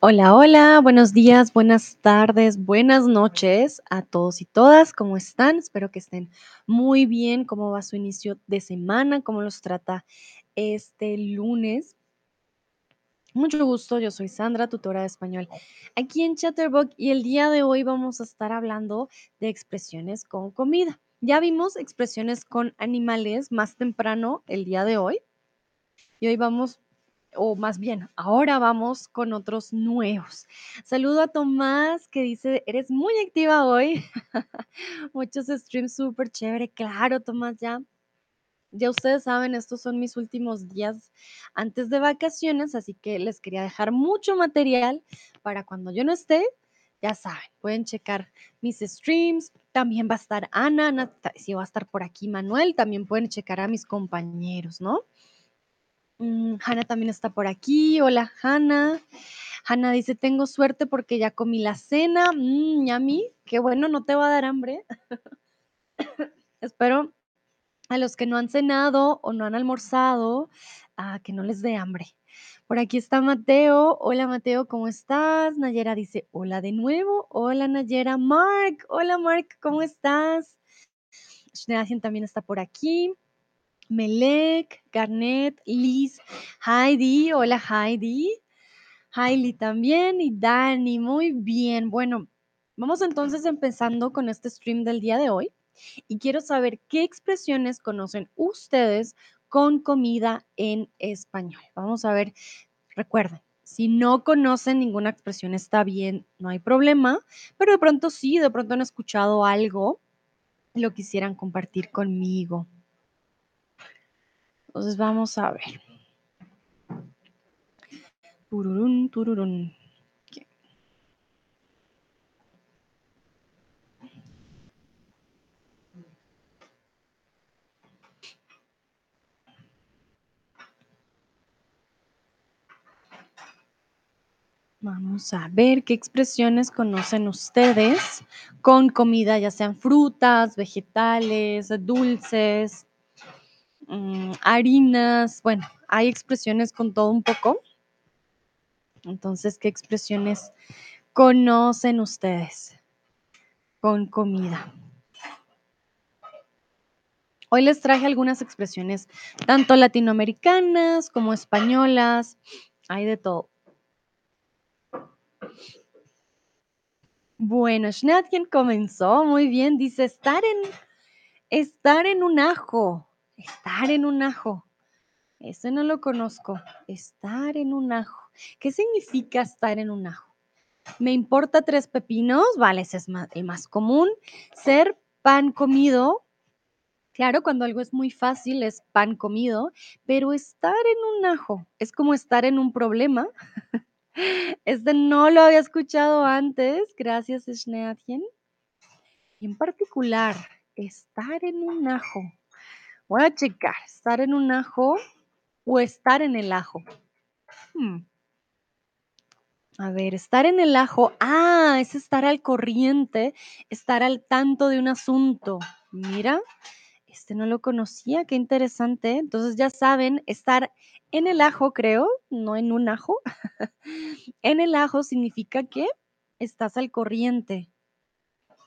Hola, hola, buenos días, buenas tardes, buenas noches a todos y todas. ¿Cómo están? Espero que estén muy bien. ¿Cómo va su inicio de semana? ¿Cómo los trata este lunes? Mucho gusto, yo soy Sandra, tutora de español aquí en Chatterbox y el día de hoy vamos a estar hablando de expresiones con comida. Ya vimos expresiones con animales más temprano el día de hoy y hoy vamos o más bien, ahora vamos con otros nuevos. Saludo a Tomás que dice, eres muy activa hoy. Muchos streams súper chévere. Claro, Tomás, ya. Ya ustedes saben, estos son mis últimos días antes de vacaciones, así que les quería dejar mucho material para cuando yo no esté. Ya saben, pueden checar mis streams. También va a estar Ana, Ana si va a estar por aquí Manuel, también pueden checar a mis compañeros, ¿no? Mm, Hanna también está por aquí. Hola, Hanna. Hanna dice, tengo suerte porque ya comí la cena. Mm, mí, qué bueno, no te va a dar hambre. Espero a los que no han cenado o no han almorzado, a que no les dé hambre. Por aquí está Mateo. Hola Mateo, ¿cómo estás? Nayera dice, hola de nuevo. Hola Nayera. Mark, hola Mark, ¿cómo estás? Schneagen también está por aquí. Melek, Garnet, Liz, Heidi, hola Heidi, Hailey también y Dani, muy bien. Bueno, vamos entonces empezando con este stream del día de hoy y quiero saber qué expresiones conocen ustedes con comida en español. Vamos a ver, recuerden, si no conocen ninguna expresión está bien, no hay problema, pero de pronto sí, de pronto han escuchado algo, lo quisieran compartir conmigo. Entonces vamos a ver. Tururún, tururún. Vamos a ver qué expresiones conocen ustedes con comida, ya sean frutas, vegetales, dulces, mm, harinas. Bueno, hay expresiones con todo un poco. Entonces, ¿qué expresiones conocen ustedes con comida? Hoy les traje algunas expresiones, tanto latinoamericanas como españolas, hay de todo. Bueno, Schnatchen comenzó muy bien, dice estar en, estar en un ajo, estar en un ajo. Ese no lo conozco, estar en un ajo. ¿Qué significa estar en un ajo? Me importa tres pepinos, vale, ese es el más común. Ser pan comido, claro, cuando algo es muy fácil es pan comido, pero estar en un ajo es como estar en un problema. Este no lo había escuchado antes, gracias Schneatien. En particular, estar en un ajo. Voy a checar, estar en un ajo o estar en el ajo. Hmm. A ver, estar en el ajo. Ah, es estar al corriente, estar al tanto de un asunto. Mira, este no lo conocía, qué interesante. Entonces ya saben, estar en el ajo, creo, no en un ajo. en el ajo significa que estás al corriente.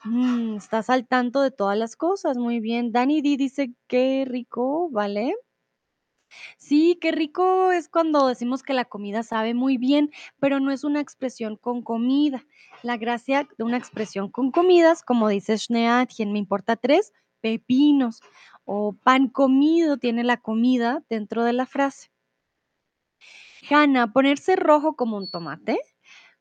Mm, estás al tanto de todas las cosas, muy bien. Dani D dice, qué rico, ¿vale? Sí, qué rico es cuando decimos que la comida sabe muy bien, pero no es una expresión con comida. La gracia de una expresión con comidas, como dice quien me importa tres pepinos o pan comido tiene la comida dentro de la frase. Hanna, ponerse rojo como un tomate,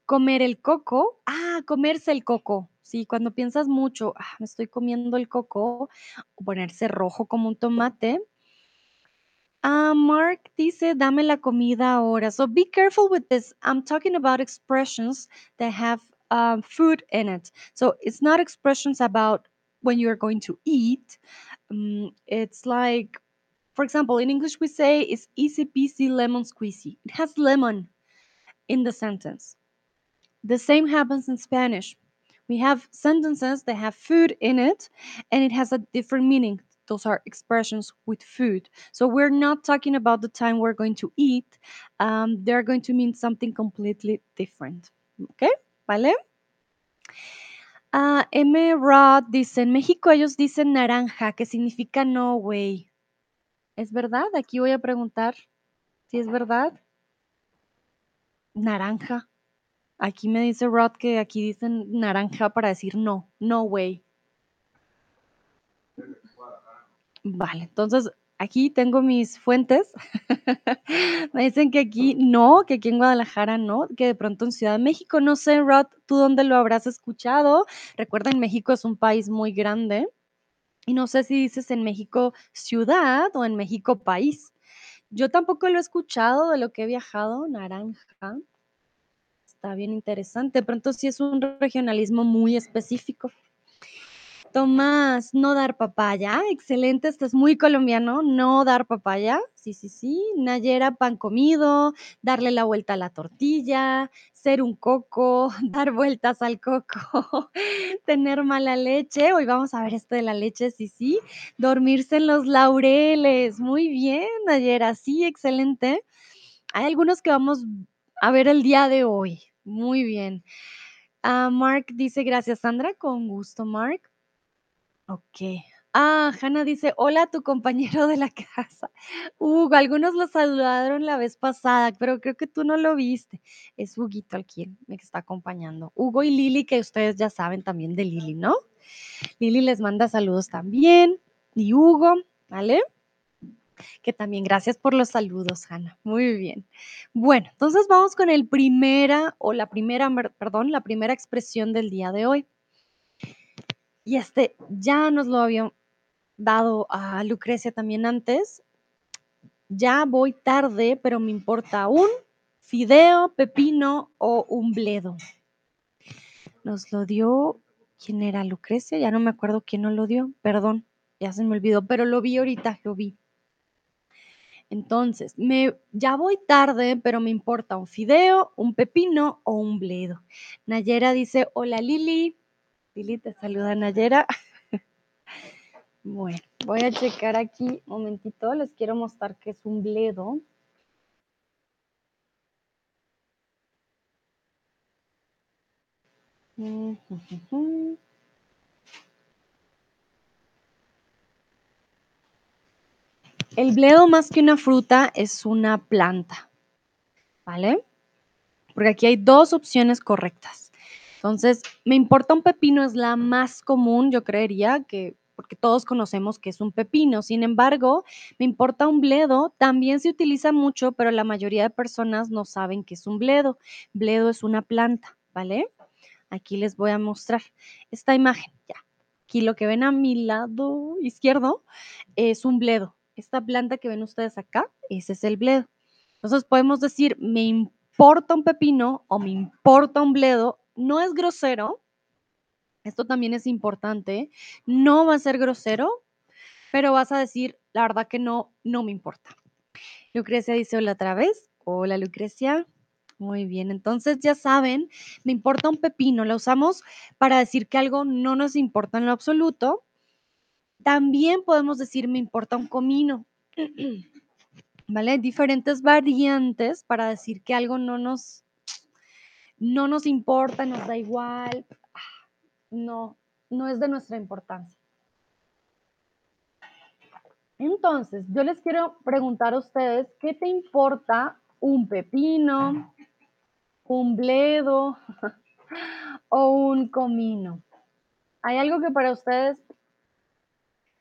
comer el coco, ah, comerse el coco. Sí, cuando piensas mucho, ah, me estoy comiendo el coco, o ponerse rojo como un tomate. Ah, Mark dice, dame la comida ahora. So be careful with this. I'm talking about expressions that have um, food in it. So it's not expressions about when you're going to eat. Um, it's like, for example, in English we say it's easy peasy lemon squeezy. It has lemon in the sentence. The same happens in Spanish. We have sentences that have food in it and it has a different meaning those are expressions with food. So we're not talking about the time we're going to eat. Um, they're going to mean something completely different. ¿Ok? ¿Vale? Ah, M. Rod dice, en México ellos dicen naranja, que significa no way. ¿Es verdad? Aquí voy a preguntar si es verdad. Naranja. Aquí me dice Rod que aquí dicen naranja para decir no, no way. Vale, entonces aquí tengo mis fuentes. me dicen que aquí no, que aquí en Guadalajara no, que de pronto en Ciudad de México, no sé, Rod, tú dónde lo habrás escuchado. Recuerda, en México es un país muy grande. Y no sé si dices en México ciudad o en México país. Yo tampoco lo he escuchado de lo que he viajado, naranja. Está bien interesante. Pronto sí es un regionalismo muy específico. Tomás, no dar papaya. Excelente, estás muy colombiano. No dar papaya. Sí, sí, sí. Nayera, pan comido. Darle la vuelta a la tortilla. Ser un coco. Dar vueltas al coco. tener mala leche. Hoy vamos a ver esto de la leche, sí, sí. Dormirse en los laureles. Muy bien, Nayera. Sí, excelente. Hay algunos que vamos a ver el día de hoy. Muy bien. Ah, Mark dice, gracias, Sandra. Con gusto, Mark. Ok. Ah, Hanna dice, hola, tu compañero de la casa. Hugo, algunos lo saludaron la vez pasada, pero creo que tú no lo viste. Es Huguito al quien me está acompañando. Hugo y Lili, que ustedes ya saben también de Lili, ¿no? Lili les manda saludos también. Y Hugo, ¿vale? Que también gracias por los saludos, Hanna. Muy bien. Bueno, entonces vamos con el primera, o la primera, perdón, la primera expresión del día de hoy. Y este ya nos lo había dado a Lucrecia también antes. Ya voy tarde, pero me importa un fideo, pepino o un bledo. Nos lo dio, ¿quién era Lucrecia? Ya no me acuerdo quién nos lo dio, perdón, ya se me olvidó, pero lo vi ahorita, lo vi. Entonces, me, ya voy tarde, pero me importa un fideo, un pepino o un bledo. Nayera dice, hola Lili. Lili, te saluda Nayera. bueno, voy a checar aquí un momentito. Les quiero mostrar que es un bledo. El bledo más que una fruta es una planta, ¿vale? Porque aquí hay dos opciones correctas. Entonces, me importa un pepino es la más común, yo creería que porque todos conocemos que es un pepino. Sin embargo, me importa un bledo, también se utiliza mucho, pero la mayoría de personas no saben que es un bledo. Bledo es una planta, ¿vale? Aquí les voy a mostrar esta imagen, ya. Aquí lo que ven a mi lado izquierdo es un bledo. Esta planta que ven ustedes acá, ese es el bledo. Entonces podemos decir, me importa un pepino o me importa un bledo no es grosero, esto también es importante, no va a ser grosero, pero vas a decir, la verdad que no, no me importa. Lucrecia dice hola otra vez. Hola Lucrecia. Muy bien, entonces ya saben, me importa un pepino, la usamos para decir que algo no nos importa en lo absoluto. También podemos decir me importa un comino. ¿Vale? Diferentes variantes para decir que algo no nos no nos importa, nos da igual, no, no es de nuestra importancia. Entonces, yo les quiero preguntar a ustedes, ¿qué te importa un pepino, un bledo o un comino? ¿Hay algo que para ustedes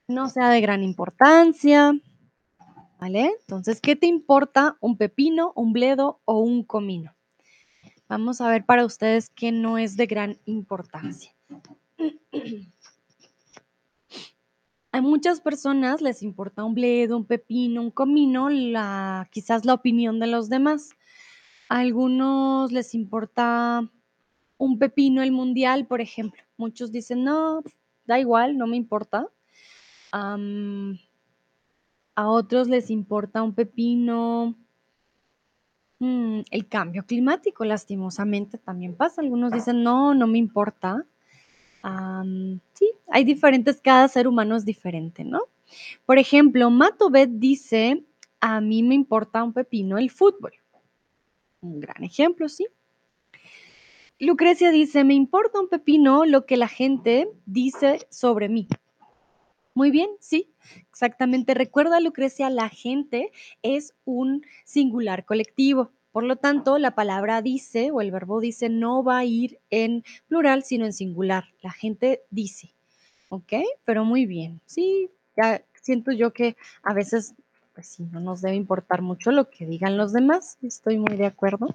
no sea de gran importancia? ¿Vale? Entonces, ¿qué te importa un pepino, un bledo o un comino? Vamos a ver para ustedes que no es de gran importancia. A muchas personas les importa un bledo, un pepino, un comino, quizás la opinión de los demás. A algunos les importa un pepino el mundial, por ejemplo. Muchos dicen, no, da igual, no me importa. A otros les importa un pepino, Mm, el cambio climático, lastimosamente, también pasa. Algunos dicen, no, no me importa. sí, hay diferentes, cada ser humano es diferente, ¿no? Por ejemplo, Matobet dice, a mí me importa un pepino el fútbol. Un gran ejemplo, ¿sí? Lucrecia dice, me importa un pepino lo que la gente dice sobre mí. Muy bien, sí, exactamente. Recuerda, Lucrecia, la gente es un singular colectivo. Por lo tanto, la palabra dice o el verbo dice no va a ir en plural, sino en singular. La gente dice. ¿Ok? Pero muy bien. Sí, ya siento yo que a veces, pues sí, no nos debe importar mucho lo que digan los demás. Estoy muy de acuerdo.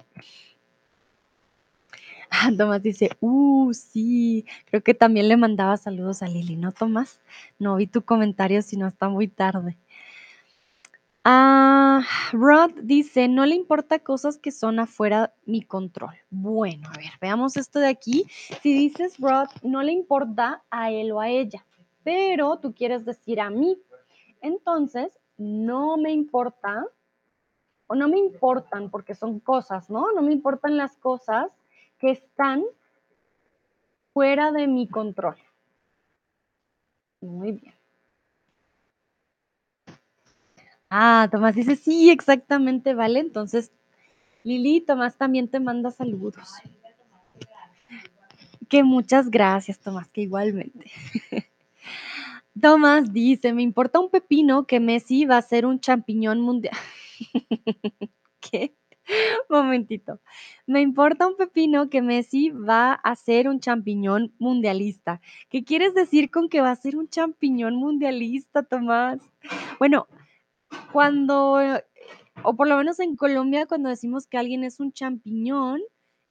Ah, Tomás dice, uh, sí, creo que también le mandaba saludos a Lili, ¿no, Tomás? No vi tu comentario, sino está muy tarde. Ah, Rod dice, no le importa cosas que son afuera mi control. Bueno, a ver, veamos esto de aquí. Si dices Rod, no le importa a él o a ella, pero tú quieres decir a mí. Entonces, no me importa, o no me importan porque son cosas, ¿no? No me importan las cosas que están fuera de mi control. Muy bien. Ah, Tomás dice, sí, exactamente, vale. Entonces, Lili, Tomás también te manda saludos. Que muchas gracias, Tomás, que igualmente. Tomás dice, me importa un pepino que Messi va a ser un champiñón mundial. ¿Qué? Momentito. Me importa un pepino que Messi va a ser un champiñón mundialista. ¿Qué quieres decir con que va a ser un champiñón mundialista, Tomás? Bueno, cuando, o por lo menos en Colombia, cuando decimos que alguien es un champiñón,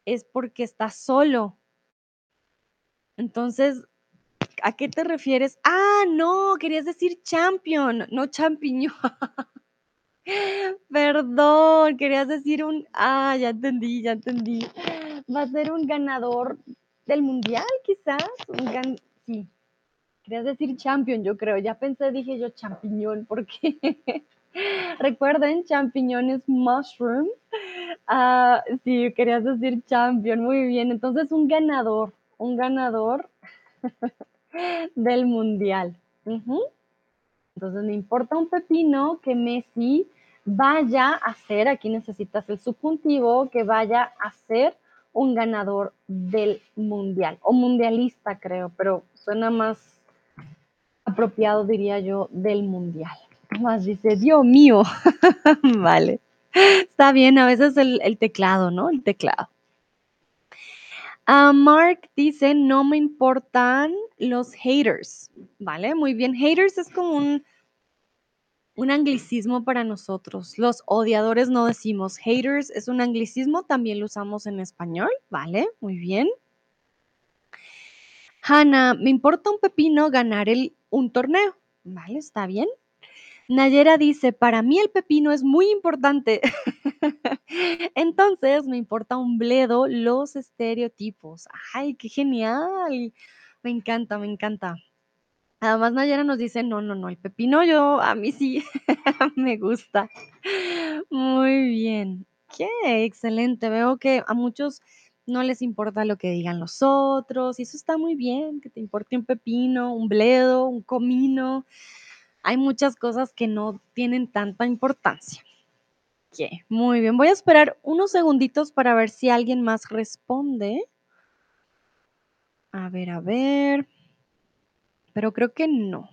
es porque está solo. Entonces, ¿a qué te refieres? Ah, no, querías decir champion, no champiñón. Perdón, querías decir un, ah, ya entendí, ya entendí. Va a ser un ganador del mundial, quizás. Un gan... Sí, querías decir champion, yo creo. Ya pensé, dije yo champiñón, porque recuerden, champiñón es mushroom. Ah, sí, querías decir champion, muy bien. Entonces, un ganador, un ganador del mundial. Entonces, me importa un pepino que Messi vaya a ser, aquí necesitas el subjuntivo, que vaya a ser un ganador del mundial, o mundialista creo, pero suena más apropiado, diría yo, del mundial. Más dice, Dios mío, vale. Está bien, a veces el, teclado, ¿no? El teclado. Uh, Mark dice, no me importan los haters, ¿vale? Muy bien, haters es como un, un anglicismo para nosotros. Los odiadores no decimos haters, es un anglicismo, también lo usamos en español, ¿vale? Muy bien. Hanna, me importa un pepino ganar el, un torneo, ¿vale? Está bien. Nayera dice, para mí el pepino es muy importante. Entonces, me importa un bledo los estereotipos. Ay, qué genial. Me encanta, me encanta. Además, Nayera nos dice, no, no, no, el pepino yo, a mí sí, me gusta. Muy bien. Qué excelente. Veo que a muchos no les importa lo que digan los otros, y eso está muy bien, que te importe un pepino, un bledo, un comino hay muchas cosas que no tienen tanta importancia. Muy bien, voy a esperar unos segunditos para ver si alguien más responde. A ver, a ver. Pero creo que no.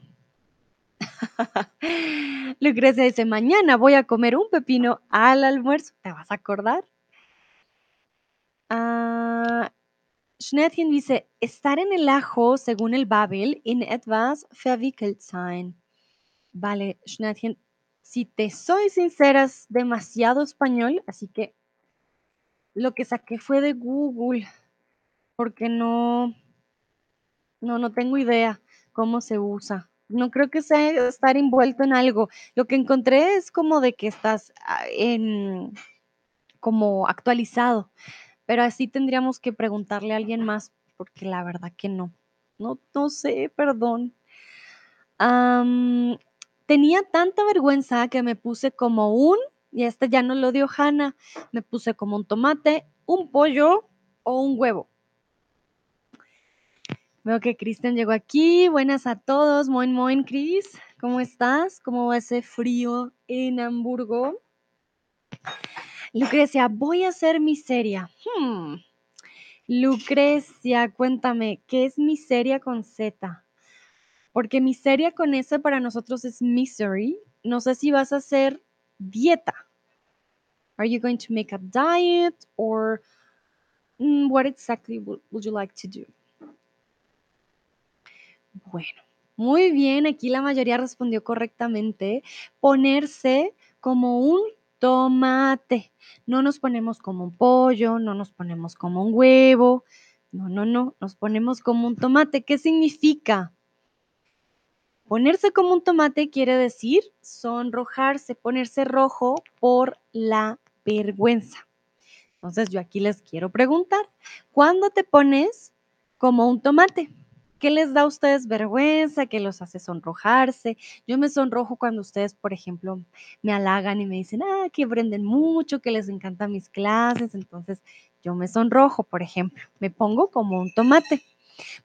Lucrecia dice, mañana voy a comer un pepino al almuerzo. ¿Te vas a acordar? Uh, dice, estar en el ajo, según el Babel, in etwas verwickelt sein. Vale, Schnatchen, si te soy sincera, es demasiado español, así que lo que saqué fue de Google, porque no, no, no tengo idea cómo se usa. No creo que sea estar envuelto en algo. Lo que encontré es como de que estás ah, en, como actualizado, pero así tendríamos que preguntarle a alguien más, porque la verdad que no. No, no sé, perdón. Tenía tanta vergüenza que me puse como un, y este ya no lo dio Hanna, me puse como un tomate, un pollo o un huevo. Veo que Kristen llegó aquí. Buenas a todos. Moin, moin, Chris. ¿Cómo estás? ¿Cómo va ese frío en Hamburgo? Lucrecia, voy a hacer miseria. Hmm. Lucrecia, cuéntame, ¿qué es miseria con Z? Porque miseria con S para nosotros es misery. No sé si vas a hacer dieta. Are you going to make a diet or mm, what exactly would you like to do? Bueno, muy bien, aquí la mayoría respondió correctamente. Ponerse como un tomate. No nos ponemos como un pollo, no nos ponemos como un huevo. No, no, no, nos ponemos como un tomate. ¿Qué significa? Ponerse como un tomate quiere decir sonrojarse, ponerse rojo por la vergüenza. Entonces yo aquí les quiero preguntar, ¿cuándo te pones como un tomate? ¿Qué les da a ustedes vergüenza? ¿Qué los hace sonrojarse? Yo me sonrojo cuando ustedes, por ejemplo, me halagan y me dicen, ah, que aprenden mucho, que les encantan mis clases. Entonces, yo me sonrojo, por ejemplo, me pongo como un tomate.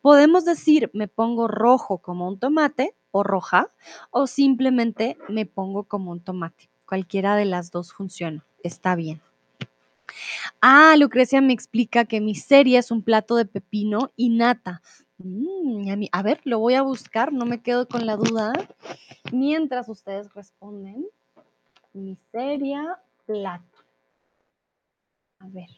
Podemos decir, me pongo rojo como un tomate o roja, o simplemente me pongo como un tomate. Cualquiera de las dos funciona, está bien. Ah, Lucrecia me explica que mi serie es un plato de pepino y nata. Mm, a, ver, lo voy a buscar, no me quedo con la duda. Mientras ustedes responden, miseria, plato. A ver.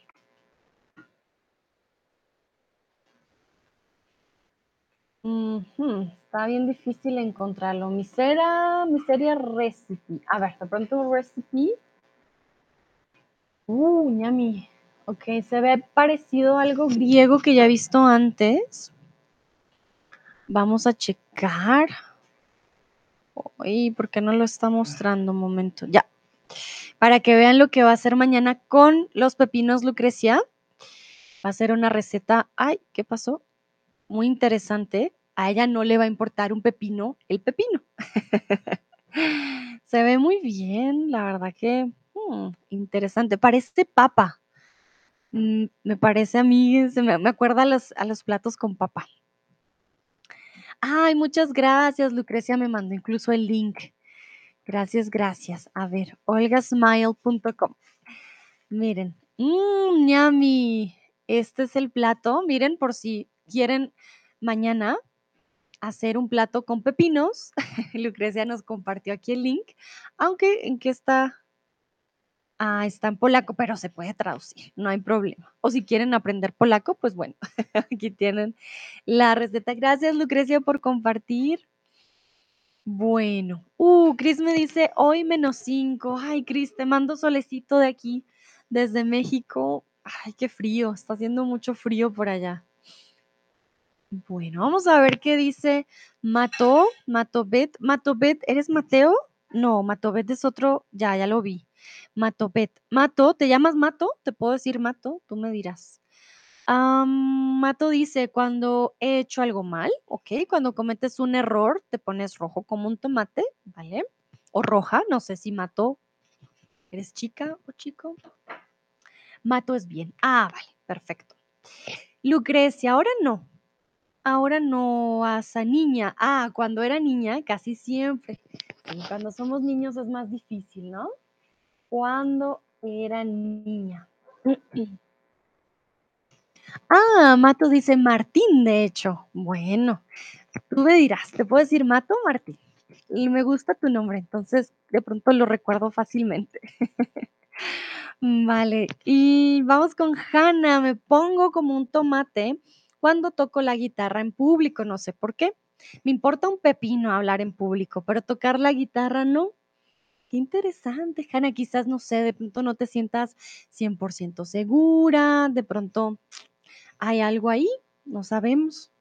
Está bien difícil encontrarlo. Miseria, miseria recipe. A ver, de pronto recipe. Uh, ñami. Ok, se ve parecido a algo griego que ya he visto antes. Vamos a checar. Uy, ¿por qué no lo está mostrando? Un momento. Ya. Para que vean lo que va a hacer mañana con los pepinos Lucrecia. Va a ser una receta. Ay, ¿qué pasó? Muy interesante. A ella no le va a importar un pepino, el pepino. Se ve muy bien, la verdad que mm, interesante. Parece papa. Mm, me parece a mí, me, me acuerda a los, a los platos con papa. Ay, muchas gracias, Lucrecia me mandó incluso el link. Gracias, gracias. A ver, olgasmile.com. Miren, mmm, yummy. Este es el plato. Miren, por si quieren mañana hacer un plato con pepinos. Lucrecia nos compartió aquí el link. Aunque en qué está Ah, está en polaco, pero se puede traducir, no hay problema. O si quieren aprender polaco, pues bueno, aquí tienen la receta. Gracias, Lucrecia, por compartir. Bueno, uh, Cris me dice hoy menos 5. Ay, Cris, te mando solecito de aquí, desde México. Ay, qué frío, está haciendo mucho frío por allá. Bueno, vamos a ver qué dice Mato, Matobet. Matobet, ¿eres Mateo? No, Matobet es otro, ya, ya lo vi. Matobet. Mato, ¿te llamas Mato? ¿Te puedo decir Mato? Tú me dirás. Mato dice, cuando he hecho algo mal, ok, cuando cometes un error, te pones rojo como un tomate, ¿vale? O roja, no sé si Mato, ¿eres chica o chico? Mato es bien. Ah, vale, perfecto. Lucrecia, ahora no. Ahora no, asa niña. Ah, cuando era niña, casi siempre. cuando somos niños es más difícil, ¿no? Cuando era niña. Ah, Mato dice Martín, de hecho. Bueno, tú me dirás, ¿te puedo decir Mato o Martín? Y me gusta tu nombre, entonces de pronto lo recuerdo fácilmente. vale, y vamos con Hanna. Me pongo como un tomate cuando toco la guitarra en público, no sé por qué. Me importa un pepino hablar en público, pero tocar la guitarra no. Qué interesante, Hanna. Quizás, no sé, de pronto no te sientas 100% segura, de pronto hay algo ahí, no sabemos.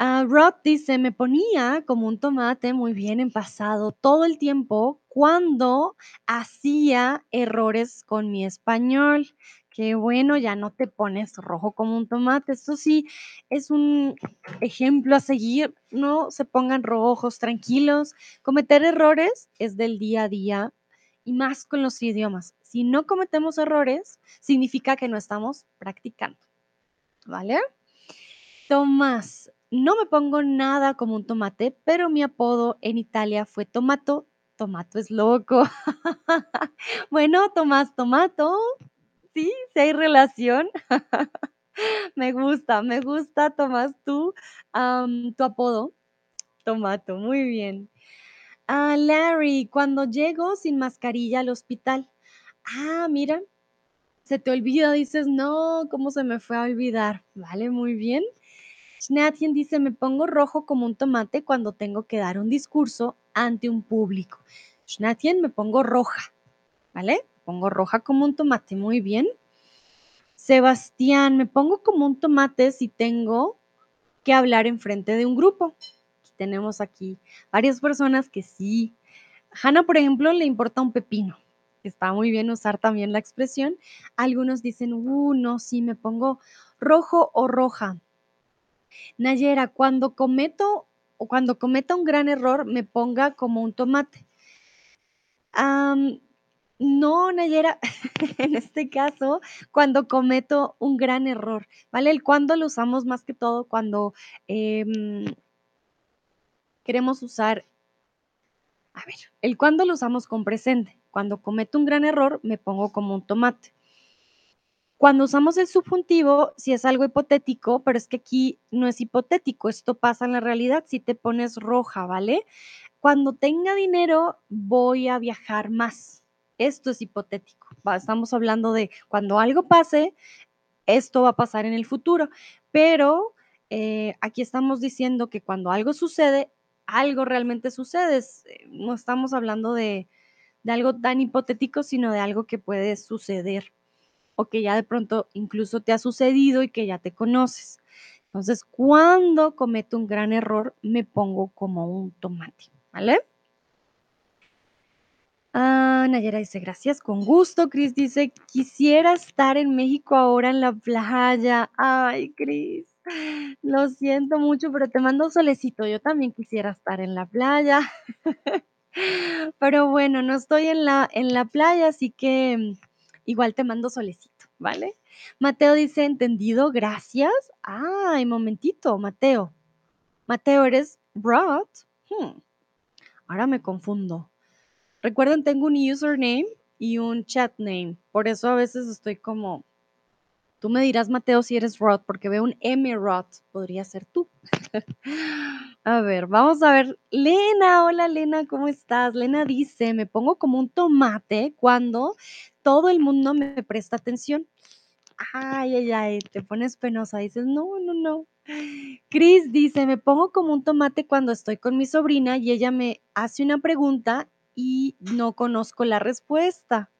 Uh, Rob dice, me ponía como un tomate muy bien en pasado todo el tiempo cuando hacía errores con mi español. Qué bueno, ya no te pones rojo como un tomate. Esto sí es un ejemplo a seguir. No se pongan rojos, tranquilos. Cometer errores es del día a día y más con los idiomas. Si no cometemos errores, significa que no estamos practicando. ¿Vale? Tomás, no me pongo nada como un tomate, pero mi apodo en Italia fue Tomato. Tomato es loco. Bueno, Tomás Tomato, sí, sí hay relación. Me gusta, me gusta, Tomás, am, tu apodo, Tomato, muy bien. Ah, Larry, cuando llego sin mascarilla al hospital. Ah, mira, se te olvida, dices, no, ¿cómo se me fue a olvidar? Vale, muy bien. Schnatien dice, me pongo rojo como un tomate cuando tengo que dar un discurso ante un público. Schnatien, me pongo roja, ¿vale? Pongo roja como un tomate, muy bien. Sebastián, me pongo como un tomate si tengo que hablar en frente de un grupo. Tenemos aquí varias personas que sí. Hanna, por ejemplo, le importa un pepino. Está muy bien usar también la expresión. Algunos dicen, uh, no, sí, me pongo rojo o roja. Nayera, cuando cometo o cuando cometa un gran error, me ponga como un tomate. No, Nayera, en este caso, cuando cometo un gran error, ¿vale? El cuando lo usamos más que todo cuando em, queremos usar, a ver, el cuando lo usamos con presente. Cuando cometo un gran error, me pongo como un tomate. Cuando usamos el subjuntivo, si es algo hipotético, pero es que aquí no es hipotético, esto pasa en la realidad, si te pones roja, ¿vale? Cuando tenga dinero, voy a viajar más. Esto es hipotético. Estamos hablando de cuando algo pase, esto va a pasar en el futuro, pero eh, aquí estamos diciendo que cuando algo sucede, algo realmente sucede. Eh, no estamos hablando de, de algo tan hipotético, sino de algo que puede suceder o que ya de pronto incluso te ha sucedido y que ya te conoces. Entonces, cuando cometo un gran error, me pongo como un tomate, ¿vale? Ah, Nayera dice, gracias, con gusto. Cris dice, quisiera estar en México ahora en la playa. Ay, Cris, lo siento mucho, pero te mando solecito. Yo también quisiera estar en la playa. Pero bueno, no estoy en la, en la playa, así que igual te mando solecito, ¿vale? Mateo dice, entendido, gracias. Ay, momentito, Mateo. Mateo, ¿eres Rod? Hmm, ahora me confundo. Recuerden, tengo un username y un chat name. Por eso a veces estoy como, tú me dirás, Mateo, si eres Rod, porque veo un M Rod. Podría ser tú. a ver, vamos a ver. Lena, hola Lena, ¿cómo estás? Lena dice, me pongo como un tomate cuando todo el mundo me presta atención. Ay, ay, ay, te pones penosa. Dices, no, no, no. Chris dice, me pongo como un tomate cuando estoy con mi sobrina y ella me hace una pregunta y no conozco la respuesta.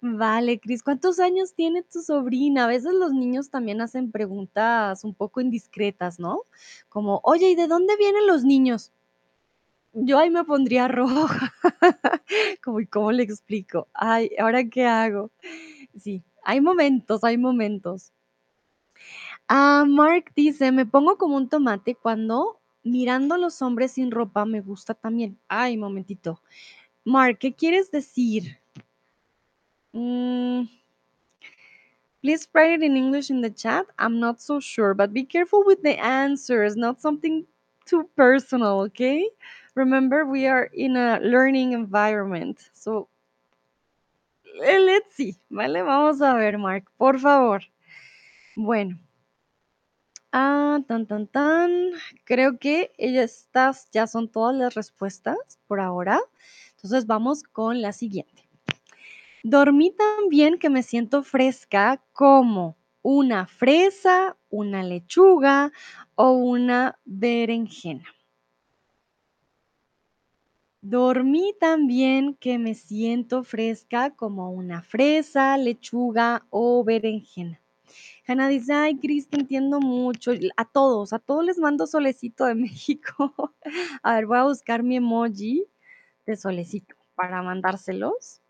Vale, Cris, ¿cuántos años tiene tu sobrina? A veces los niños también hacen preguntas un poco indiscretas, ¿no? Como, oye, ¿y de dónde vienen los niños? Yo ahí me pondría roja. Como, ¿y cómo le explico? Ay, ¿ahora qué hago? Sí, hay momentos, hay momentos. Ah, Mark dice, me pongo como un tomate cuando mirando a los hombres sin ropa me gusta también. Ay, momentito. Mark, ¿qué quieres decir? Mm, please write it in English in the chat. I'm not so sure, but be careful with the answers, not something too personal, okay? Remember, we are in a learning environment. So, eh, let's see, ¿vale? Vamos a ver, Mark, por favor. Bueno. Ah, tan, tan, tan. Creo que estas ya son todas las respuestas por ahora. Entonces vamos con la siguiente. Dormí tan bien que me siento fresca como una fresa, una lechuga o una berenjena. Dormí tan bien que me siento fresca como una fresa, lechuga o berenjena. Hanna dice, ay, Cris, te entiendo mucho. A todos, a todos les mando solecito de México. a ver, voy a buscar mi emoji de solecito para mandárselos.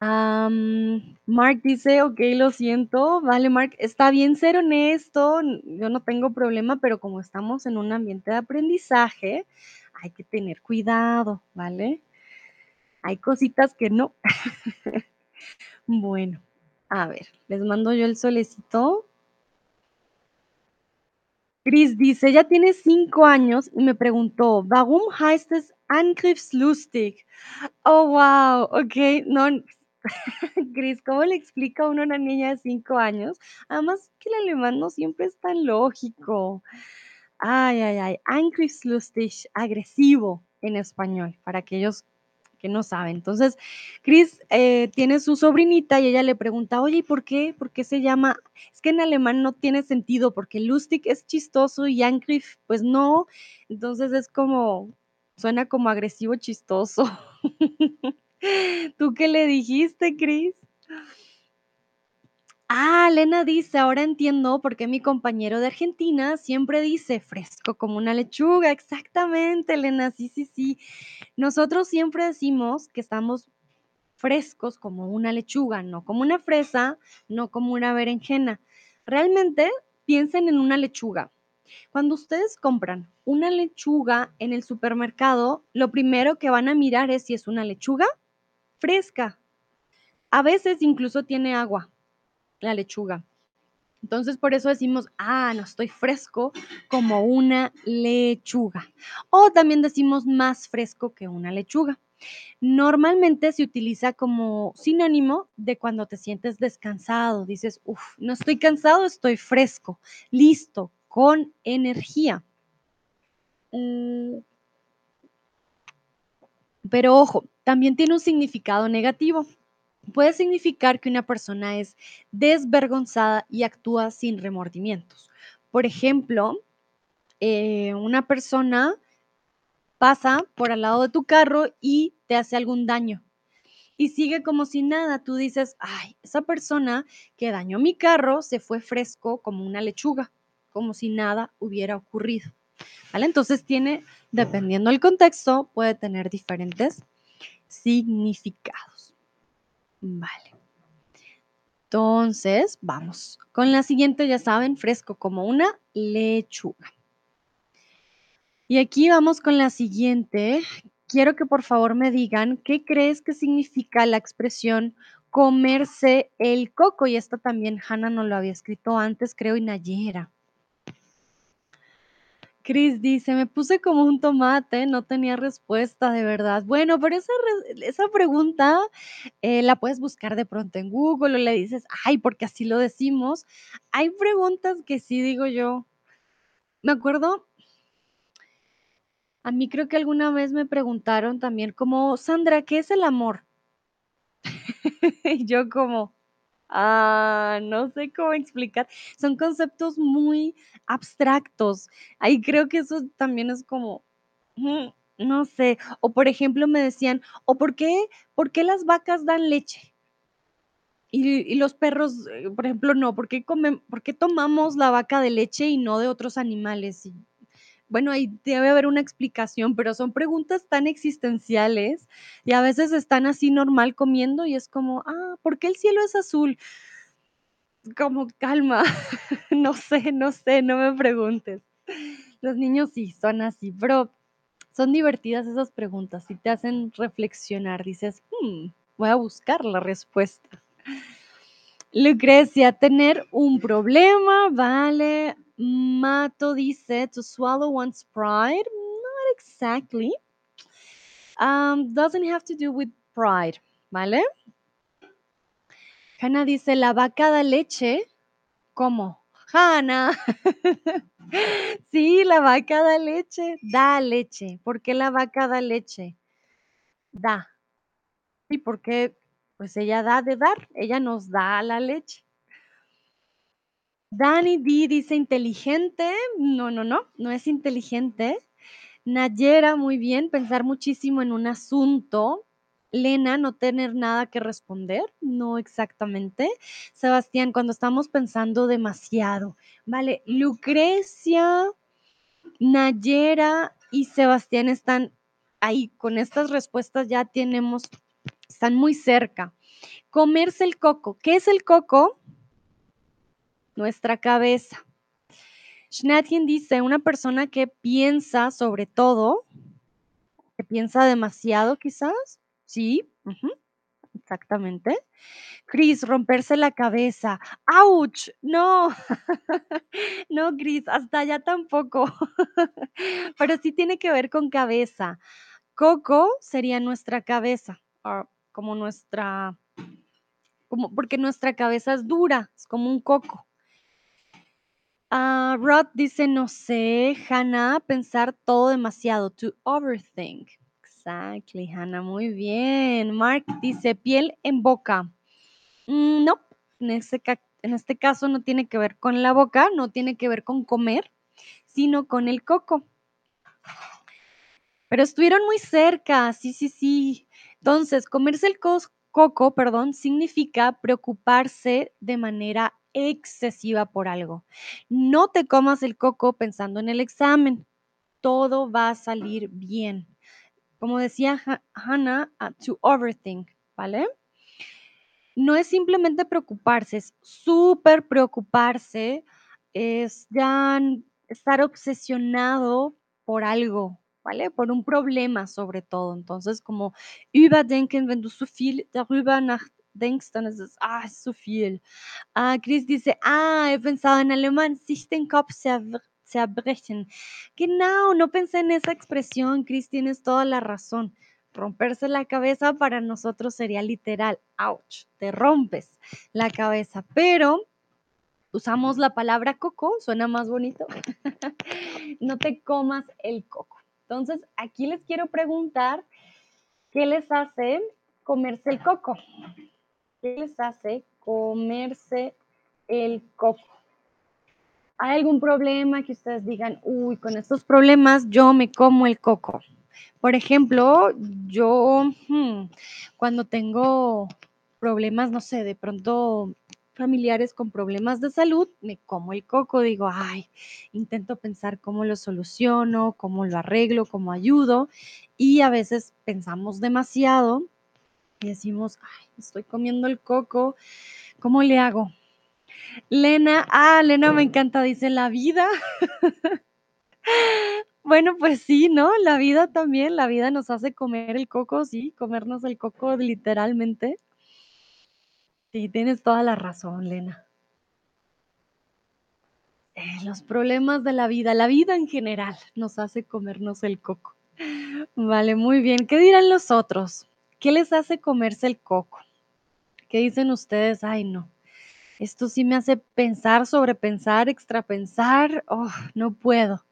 Mark dice, ok, lo siento. Vale, Mark, está bien ser honesto. Yo no tengo problema, pero como estamos en un ambiente de aprendizaje, hay que tener cuidado, ¿vale? Hay cositas que no. bueno, a ver, les mando yo el solecito. Chris dice, ella tiene 5 años y me preguntó, ¿Warum heißt es Angriffslustig? Oh, wow, okey, no, Chris, ¿cómo le explica uno a una niña de 5 años? Además que el alemán no siempre es tan lógico. Ay, ay, ay, Angriffslustig, agresivo en español, para aquellos que no saben. Entonces, Chris, eh, tiene su sobrinita y ella le pregunta: "Oye, ¿y por qué? ¿Por qué se llama?". Es que en alemán no tiene sentido, porque lustig es chistoso y Angriff, pues no. Entonces es como suena como agresivo chistoso. ¿Tú qué le dijiste, Chris? Ah, Lena dice, ahora entiendo por qué mi compañero de Argentina siempre dice fresco como una lechuga. Exactamente, Lena, sí, sí, sí. Nosotros siempre decimos que estamos frescos como una lechuga, no como una fresa, no como una berenjena. Realmente piensen en una lechuga. Cuando ustedes compran una lechuga en el supermercado, lo primero que van a mirar es si es una lechuga fresca. A veces incluso tiene agua la lechuga. Entonces, por eso decimos, ah, no estoy fresco como una lechuga. O también decimos más fresco que una lechuga. Normalmente se utiliza como sinónimo de cuando te sientes descansado. Dices, uff, no estoy cansado, estoy fresco, listo, con energía. Mm. Pero ojo, también tiene un significado negativo puede significar que una persona es desvergonzada y actúa sin remordimientos. Por ejemplo, eh, una persona pasa por al lado de tu carro y te hace algún daño y sigue como si nada. Tú dices, ay, esa persona que dañó mi carro se fue fresco como una lechuga, como si nada hubiera ocurrido. ¿Vale? Entonces tiene, dependiendo del contexto, puede tener diferentes significados. Vale. Entonces, vamos con la siguiente, ya saben, fresco como una lechuga. Y aquí vamos con la siguiente. Quiero que por favor me digan qué crees que significa la expresión comerse el coco. Y esto también Hanna no lo había escrito antes, creo, y Nayera. Cris dice, me puse como un tomate, no tenía respuesta, de verdad. Bueno, pero esa, esa pregunta eh, la puedes buscar de pronto en Google o le dices, ay, porque así lo decimos. Hay preguntas que sí digo yo. Me acuerdo, a mí creo que alguna vez me preguntaron también como, Sandra, ¿qué es el amor? y yo como, Ah, no sé cómo explicar. Son conceptos muy abstractos. Ahí creo que eso también es como, no sé. O por ejemplo, me decían, ¿o por qué, por qué las vacas dan leche? Y, los perros, eh, por ejemplo, no. ¿Por qué, ¿Por qué tomamos la vaca de leche y no de otros animales? Y, bueno, ahí debe haber una explicación, pero son preguntas tan existenciales y a veces están así normal comiendo y es como, ah, ¿por qué el cielo es azul? Como calma, no sé, no sé, no me preguntes. Los niños sí son así, pero son divertidas esas preguntas y te hacen reflexionar. Dices, hmm, voy a buscar la respuesta. Lucrecia, tener un problema, vale. Mato dice, to swallow one's pride. Not exactly. Um, doesn't have to do with pride, ¿vale? Hanna dice, la vaca da leche. ¿Cómo? Hanna. sí, la vaca da leche. Da leche. ¿Por qué la vaca da leche? Da. ¿Y por qué? Pues ella da de dar. Ella nos da la leche. Dani D dice inteligente. No, no, no, no es inteligente. Nayera, muy bien, pensar muchísimo en un asunto. Lena, no tener nada que responder, no exactamente. Sebastián, cuando estamos pensando demasiado. Vale, Lucrecia, Nayera y Sebastián están ahí. Con estas respuestas ya tenemos, están muy cerca. Comerse el coco. ¿Qué es el coco? Nuestra cabeza. Schnatchen dice, una persona que piensa sobre todo, que piensa demasiado quizás, sí, exactamente. Chris, romperse la cabeza. ¡Auch! No, no, Chris, hasta allá tampoco. Pero sí tiene que ver con cabeza. Coco sería nuestra cabeza, ah, como nuestra, como, porque nuestra cabeza es dura, es como un coco. Ah, Rod dice, no sé, Hannah, pensar todo demasiado, to overthink. Exactly, Hannah, muy bien. Mark dice, piel en boca. Mm, no, en este, en este caso no tiene que ver con la boca, no tiene que ver con comer, sino con el coco. Pero estuvieron muy cerca, sí, sí, sí. Entonces, comerse el coco, perdón, significa preocuparse de manera excesiva por algo. No te comas el coco pensando en el examen. Todo va a salir bien. Como decía Hannah, uh, to overthink, ¿vale? No es simplemente preocuparse, es súper preocuparse, es ya estar obsesionado por algo, ¿vale? Por un problema sobre todo. Entonces, como überdenken, wenn du zu viel darüber nachdenkst, dann ist es, ah, es zu viel. Ah, Chris dice, ah, he pensado en alemán, sich den Kopf zerbrechen. Genau, no pensé en esa expresión, Chris, tienes toda la razón. Romperse la cabeza para nosotros sería literal, ouch, te rompes la cabeza, pero usamos la palabra coco, suena más bonito. no te comas el coco. Entonces, aquí les quiero preguntar, ¿qué les hace comerse el coco? ¿Qué les hace comerse el coco? ¿Hay algún problema que ustedes digan, uy, con estos problemas yo me como el coco? Por ejemplo, yo hmm, cuando tengo problemas, no sé, de pronto familiares con problemas de salud, me como el coco, digo, ay, intento pensar cómo lo soluciono, cómo lo arreglo, cómo ayudo. Y a veces pensamos demasiado y decimos, ay, estoy comiendo el coco, ¿cómo le hago? Lena, ah, Lena me encanta, dice la vida. Bueno, pues sí, ¿no? La vida también, la vida nos hace comer el coco, sí, comernos el coco literalmente. Sí, tienes toda la razón, Lena. Eh, los problemas de la vida, la vida en general nos hace comernos el coco. Vale, muy bien. ¿Qué dirán los otros? ¿Qué les hace comerse el coco? ¿Qué dicen ustedes? Ay, no. Esto sí me hace pensar, sobrepensar, extrapensar. Oh, no puedo.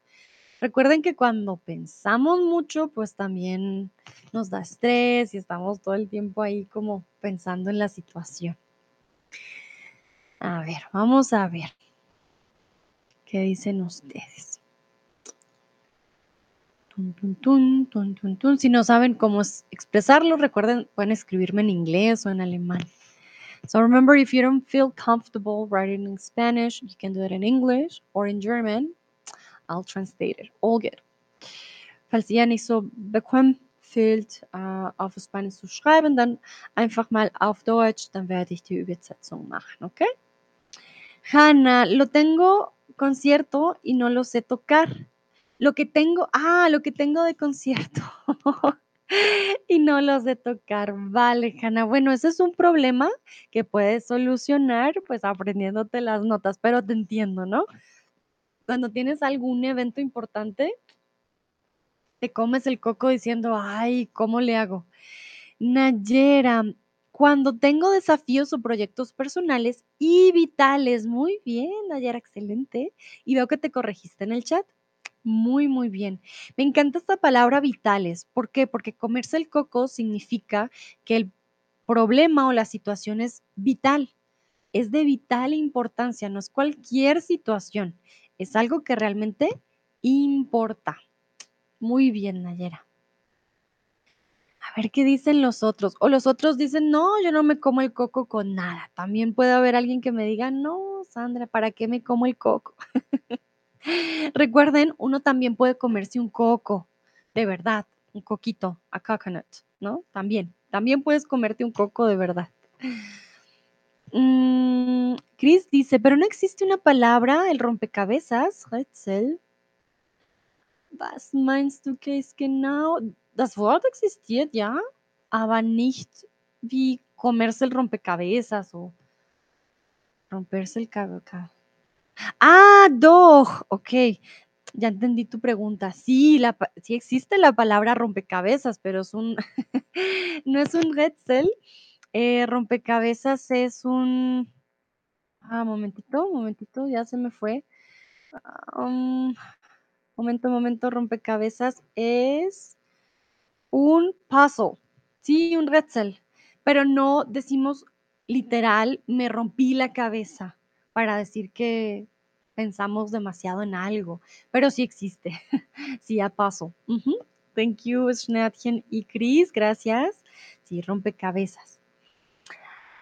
Recuerden que cuando pensamos mucho, pues también nos da estrés y estamos todo el tiempo ahí como pensando en la situación. A ver, vamos a ver. ¿Qué dicen ustedes? Si no saben cómo expresarlo, recuerden, pueden escribirme en inglés o en alemán. So remember, if you don't feel comfortable writing in Spanish, you can do it in English or in German. I'll translate it. All good. Falls ihr nicht so bequem fühlt, äh, auf Spanisch zu schreiben, dann einfach mal auf Deutsch, dann werde ich die Übersetzung machen, ¿ok? Hanna, lo tengo concierto y no lo sé tocar. Lo que tengo, ah, lo que tengo de concierto. y no lo sé tocar. Vale, Hanna. Bueno, ese es un problema que puedes solucionar pues aprendiéndote las notas, pero te entiendo, ¿no? cuando tienes algún evento importante, te comes el coco diciendo, ay, ¿cómo le hago? Nayera, cuando tengo desafíos o proyectos personales y vitales, muy bien, Nayera, excelente. Y veo que te corregiste en el chat. Muy, muy bien. Me encanta esta palabra vitales. ¿Por qué? Porque comerse el coco significa que el problema o la situación es vital. Es de vital importancia, no es cualquier situación. Es algo que realmente importa. Muy bien, Nayera. A ver qué dicen los otros. O los otros dicen, no, yo no me como el coco con nada. También puede haber alguien que me diga, no, Sandra, ¿para qué me como el coco? Recuerden, uno también puede comerse un coco, de verdad, un coquito, a coconut, ¿no? También, también puedes comerte un coco de verdad. Mm, Chris dice, pero no existe una palabra, el rompecabezas, Rätsel. Was meinst du, es genau? Das Wort existiert, ja, aber nicht vi comerse el rompecabezas o romperse el cabello. Ah, dog, ok. Ya entendí tu pregunta. Sí, la, sí existe la palabra rompecabezas, pero es un, no es un Hetzel. Eh, rompecabezas es un, ah, momentito, momentito, ya se me fue. Um, momento, momento, rompecabezas es un puzzle. Sí, un Hetzel, pero no decimos literal, me rompí la cabeza para decir que pensamos demasiado en algo, pero sí existe, sí ya pasó. Thank you, Schnatchen y Chris, gracias. Sí, rompecabezas.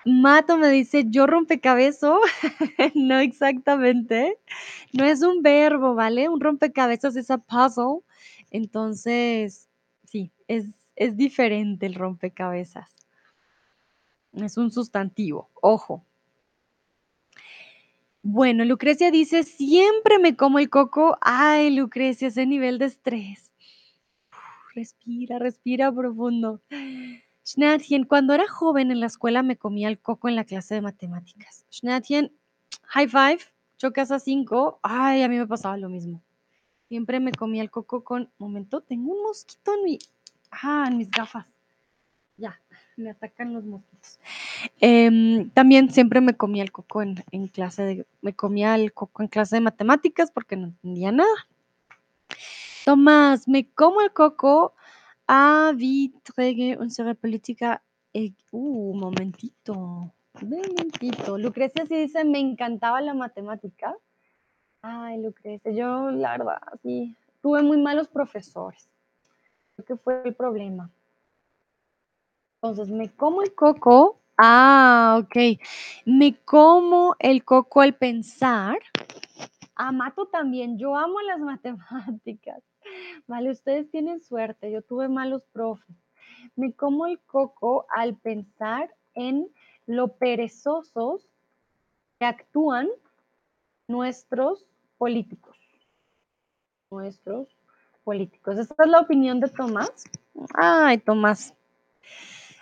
Mato me dice, yo rompecabezas, no exactamente, no es un verbo, ¿vale? Un rompecabezas es a puzzle, entonces, sí, es, es diferente el rompecabezas. Es un sustantivo, ojo. Bueno, Lucrecia dice, siempre me como el coco. Ay, Lucrecia, ese nivel de estrés. respira, respira profundo. Schnatchen, cuando era joven en la escuela me comía el coco en la clase de matemáticas. Schnatchen, high five, chocas a cinco. Ay, a mí me pasaba lo mismo. Siempre me comía el coco con... Momento, tengo un mosquito en mi... Ah, en mis gafas. Me atacan los mosquitos. Em, también siempre me comía el coco en, clase de, me comía el coco en clase de matemáticas porque no entendía nada. Tomás, me como el coco a wie träge unsere política. Uh, momentito, momentito. Lucrecia sí dice, me encantaba la matemática. Ay, Lucrecia, yo la verdad, sí, tuve muy malos profesores. Creo que fue el problema. Entonces, me como el coco. Ah, ok. Me como el coco al pensar. Ah, Mato también. Yo amo las matemáticas. Vale, ustedes tienen suerte. Yo tuve malos profes. Me como el coco al pensar en lo perezosos que actúan nuestros políticos. Nuestros políticos. ¿Esta es la opinión de Tomás? Ay, Tomás.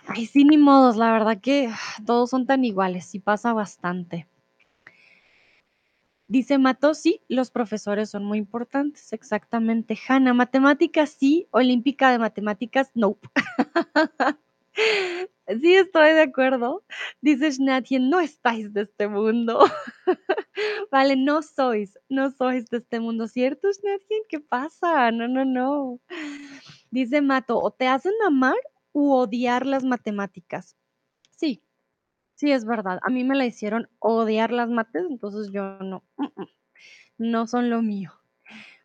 Ay, sí, ni modos, la verdad que todos son tan iguales, sí pasa bastante. Dice Mato, sí, los profesores son muy importantes, exactamente. Hanna, matemáticas sí, olímpica de matemáticas, no. sí, estoy de acuerdo. Dice Schnatien, no estáis de este mundo. vale, no sois, no sois de este mundo, ¿cierto, Schnatien? ¿Qué pasa? No, no, no. Dice Mato, o te hacen amar u odiar las matemáticas. Sí, sí es verdad. A mí me la hicieron odiar las mates, entonces yo no, no son lo mío.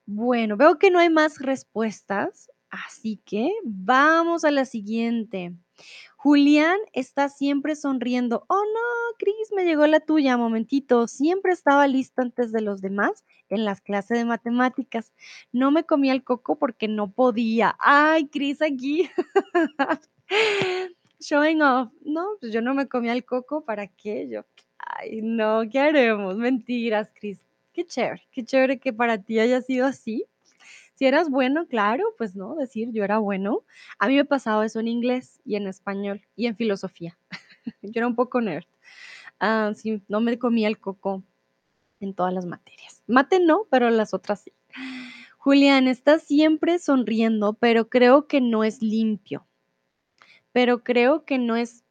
Bueno, veo que no hay más respuestas, así que vamos a la siguiente. Julián está siempre sonriendo. Oh no, Cris, me llegó la tuya, momentito. Siempre estaba listo antes de los demás en las clases de matemáticas. No me comía el coco porque no podía. Ay, Cris, aquí. Showing off. No, pues yo no me comía el coco, ¿para qué? Yo, ay, no, ¿qué haremos? Mentiras, Cris. Qué chévere, qué chévere que para ti haya sido así. Si eras bueno, claro, pues no, decir yo era bueno. A mí me pasaba eso en inglés y en español y en filosofía. yo era un poco nerd. Ah, sí, no me comía el coco en todas las materias. Mate no, pero las otras sí. Julián, está siempre sonriendo, pero creo que no es limpio. Pero creo que no es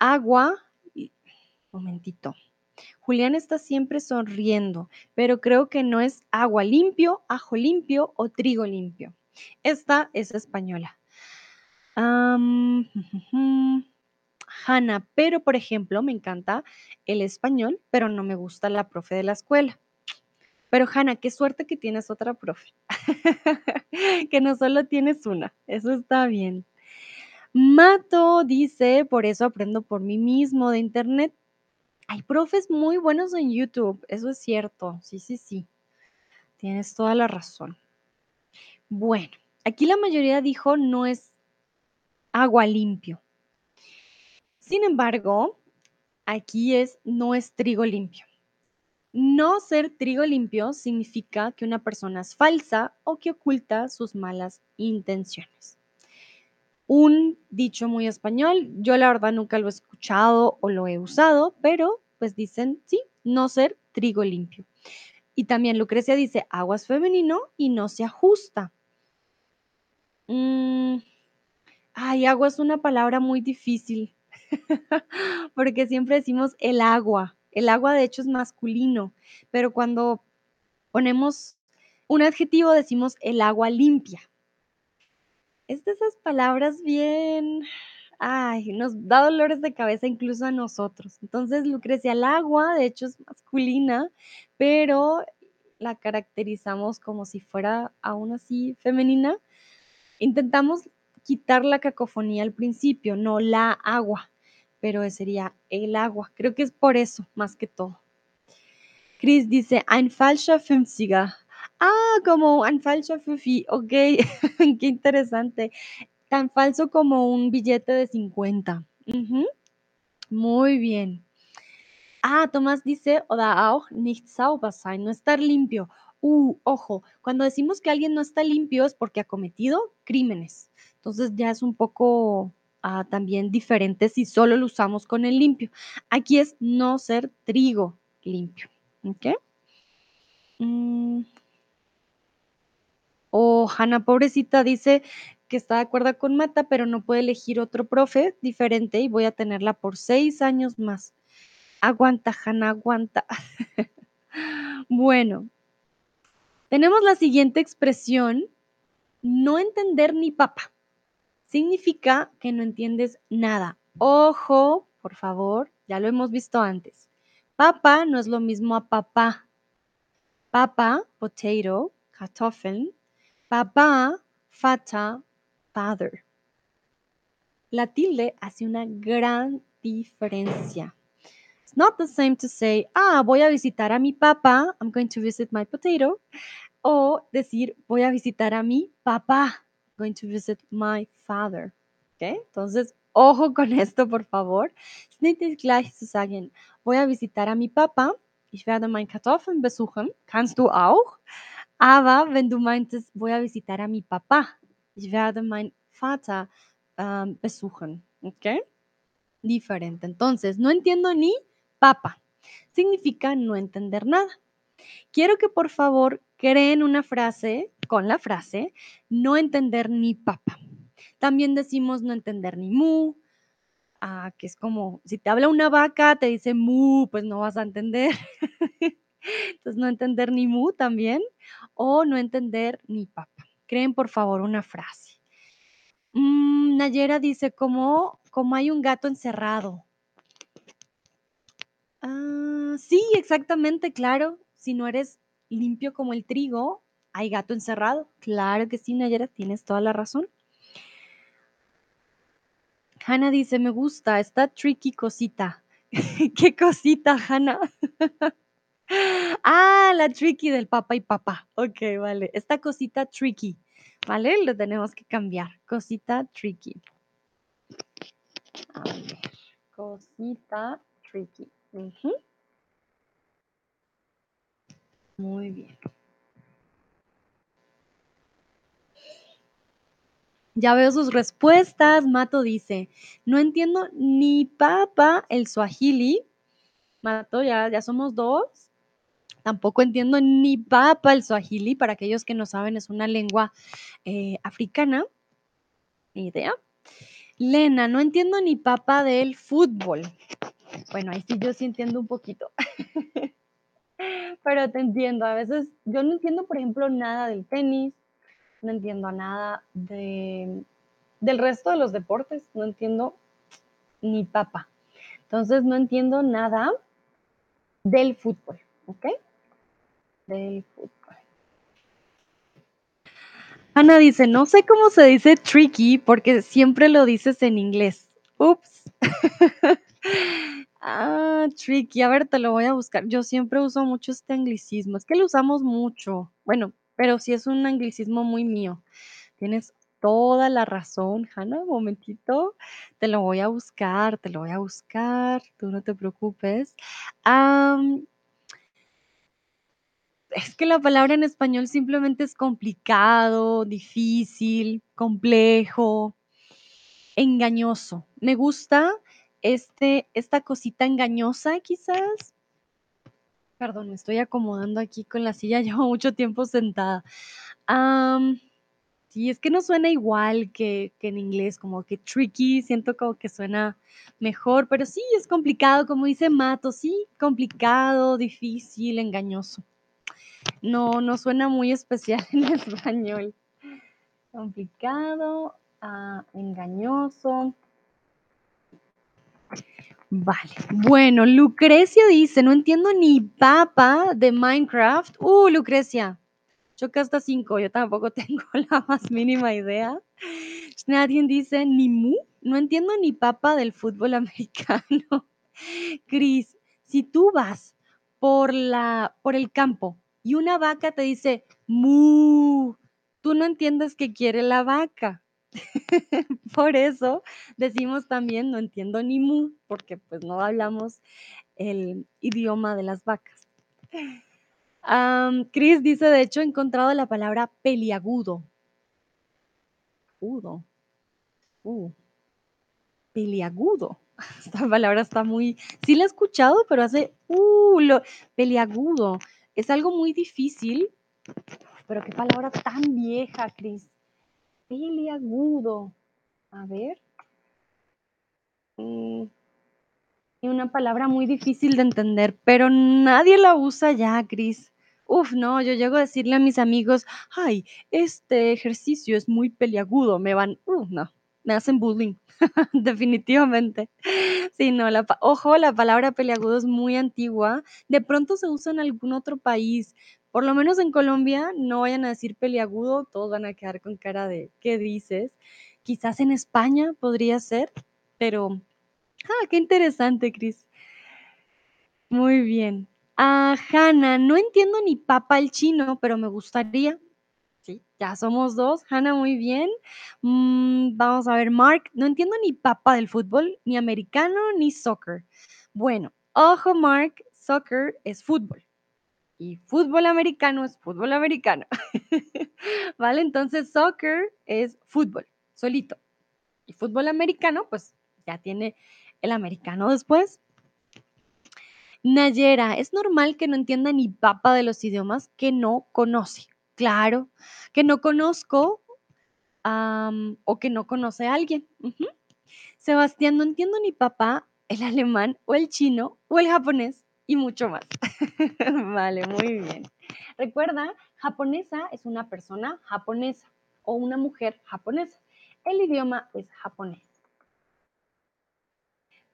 agua. Momentito. Julián está siempre sonriendo, pero creo que no es agua limpio, ajo limpio o trigo limpio. Esta es española. Hanna, pero por ejemplo, me encanta el español, pero no me gusta la profe de la escuela. Pero Hanna, qué suerte que tienes otra profe. que no solo tienes una. Eso está bien. Mato dice, por eso aprendo por mí mismo de internet. Hay profes muy buenos en YouTube, eso es cierto. Sí, sí, sí. Tienes toda la razón. Bueno, aquí la mayoría dijo no es agua limpio. Sin embargo, aquí es no es trigo limpio. No ser trigo limpio significa que una persona es falsa o que oculta sus malas intenciones. Un dicho muy español. Yo la verdad nunca lo he escuchado o lo he usado, pero pues dicen, sí, no ser trigo limpio. Y también Lucrecia dice, agua es femenino y no se ajusta. Mm, ay, agua es una palabra muy difícil, porque siempre decimos el agua. El agua de hecho es masculino, pero cuando ponemos un adjetivo decimos el agua limpia. Es de esas palabras bien, ay, nos da dolores de cabeza incluso a nosotros. Entonces, Lucrecia, el agua de hecho es masculina, pero la caracterizamos como si fuera aún así femenina. Intentamos quitar la cacofonía al principio, no la agua, pero sería el agua. Creo que es por eso, más que todo. Chris dice, ein falscher 50 Ah, como un falscher Fufi. Ok, qué interesante. Tan falso como un billete de 50. Muy bien. Ah, Tomás dice, oder auch nicht sauber sein, no estar limpio. Uh, ojo, cuando decimos que alguien no está limpio es porque ha cometido crímenes. Entonces ya es un poco ah, también diferente si solo lo usamos con el limpio. Aquí es no ser trigo limpio. ¿Ok? Mm. O Hanna, pobrecita, dice que está de acuerdo con Mata, pero no puede elegir otro profe diferente y voy a tenerla por seis años más. Aguanta, Hanna, aguanta. bueno, tenemos la siguiente expresión, no entender ni papa. Significa que no entiendes nada. Ojo, por favor, ya lo hemos visto antes. Papa no es lo mismo a papá. Papa, potato, Kartoffeln, Papá, fata, father. La tilde hace una gran diferencia. It's not the same to say, ah, voy a visitar a mi papá, I'm going to visit my potato, o decir, voy a visitar a mi papá, I'm going to visit my father. ¿Okay? Entonces, ojo con esto, por favor. Gleich zu sagen, voy a visitar a mi papá, ich werde meinen Kartoffeln besuchen, kannst du auch. Aber wenn du meintest, voy a visitar a mi papá, ich werde meinen Vater ähm, besuchen, ¿ok? Diferente. Entonces, no entiendo ni papa. Significa no entender nada. Quiero que por favor creen una frase con la frase no entender ni papa. También decimos no entender ni mu, ah, que es como si te habla una vaca, te dice mu, pues no vas a entender. Entonces, no entender ni mu también o no entender ni papa. Creen, por favor, una frase. Mm, Nayera dice, como, como hay un gato encerrado. Ah, sí, exactamente, claro. Si no eres limpio como el trigo, hay gato encerrado. Claro que sí, Nayera, tienes toda la razón. Hanna dice, me gusta, está tricky cosita. ¿Qué cosita, Hanna? Ah, la tricky del papá y papá. Ok, vale. Esta cosita tricky, ¿vale? Lo tenemos que cambiar. Cosita tricky. A ver, cosita tricky. Muy bien. Ya veo sus respuestas. Mato dice, no entiendo ni papa el swahili. Mato, ya, ya somos dos. Tampoco entiendo ni papa el swahili, para aquellos que no saben, es una lengua eh, africana. Ni idea. Lena, no entiendo ni papa del fútbol. Bueno, ahí sí yo sí entiendo un poquito. Pero te entiendo, a veces yo no entiendo, por ejemplo, nada del tenis, no entiendo nada de, del resto de los deportes, no entiendo ni papa. Entonces no entiendo nada del fútbol, ¿ok? Del. Ana dice, no sé cómo se dice tricky porque siempre lo dices en inglés. Ups. ah, tricky. A ver, te lo voy a buscar. Yo siempre uso mucho este anglicismo. Es que lo usamos mucho. Bueno, pero sí es un anglicismo muy mío. Tienes toda la razón, Hanna. Un momentito. Te lo voy a buscar, te lo voy a buscar. Tú no te preocupes es que la palabra en español simplemente es complicado, difícil, complejo. engañoso. Me gusta este, esta cosita engañosa, quizás. Perdón, me estoy acomodando aquí con la silla, llevo mucho tiempo sentada. sí, es que no suena igual que, que, en inglés, como que tricky, siento como que suena mejor, pero sí, es complicado, como dice Mato, sí, complicado, difícil, engañoso. No, no suena muy especial en español. Complicado, uh, engañoso. Vale. Bueno, Lucrecia dice, no entiendo ni papa de Minecraft. Uh, Lucrecia, choca hasta cinco, yo tampoco tengo la más mínima idea. Nadie dice, ni mu, no entiendo ni papa del fútbol americano. Cris, si tú vas por, la, por el campo y una vaca te dice, mu, tú no entiendes qué quiere la vaca. Por eso decimos también no entiendo ni mu, porque pues no hablamos el idioma de las vacas. Chris dice, de hecho, he encontrado la palabra peliagudo. Udo. Uh. Peliagudo. Esta palabra está muy... Sí la he escuchado, pero hace... Uh, lo... Peliagudo. Es algo muy difícil. Pero qué palabra tan vieja, Cris. Peliagudo. A ver. Mm, y una palabra muy difícil de entender, pero nadie la usa ya, Cris. Uf, no, yo llego a decirle a mis amigos, ay, este ejercicio es muy peliagudo, me van, uh, no, me hacen bullying, definitivamente. Sí, no, la, ojo, la palabra peliagudo es muy antigua, de pronto se usa en algún otro país, por lo menos en Colombia, no vayan a decir peliagudo, todos van a quedar con cara de, ¿qué dices? Quizás en España podría ser, pero, ah, qué interesante, Cris. Muy bien. Ah, Hanna, no entiendo ni papa el chino, pero me gustaría. Ya somos dos. Hanna, muy bien. Mm, vamos a ver, Mark, no entiendo ni papa del fútbol, ni americano, ni soccer. Bueno, ojo, Mark, soccer es fútbol. Y fútbol americano es fútbol americano. ¿Vale? Entonces, soccer es fútbol, solito. Y fútbol americano, pues ya tiene el americano después. Nayera, es normal que no entienda ni papa de los idiomas que no conoce. Claro, que no conozco o que no conoce a alguien. Sebastián, no entiendo ni papá, el alemán o el chino o el japonés y mucho más. vale, muy bien. Recuerda, japonesa es una persona japonesa o una mujer japonesa. El idioma es japonés.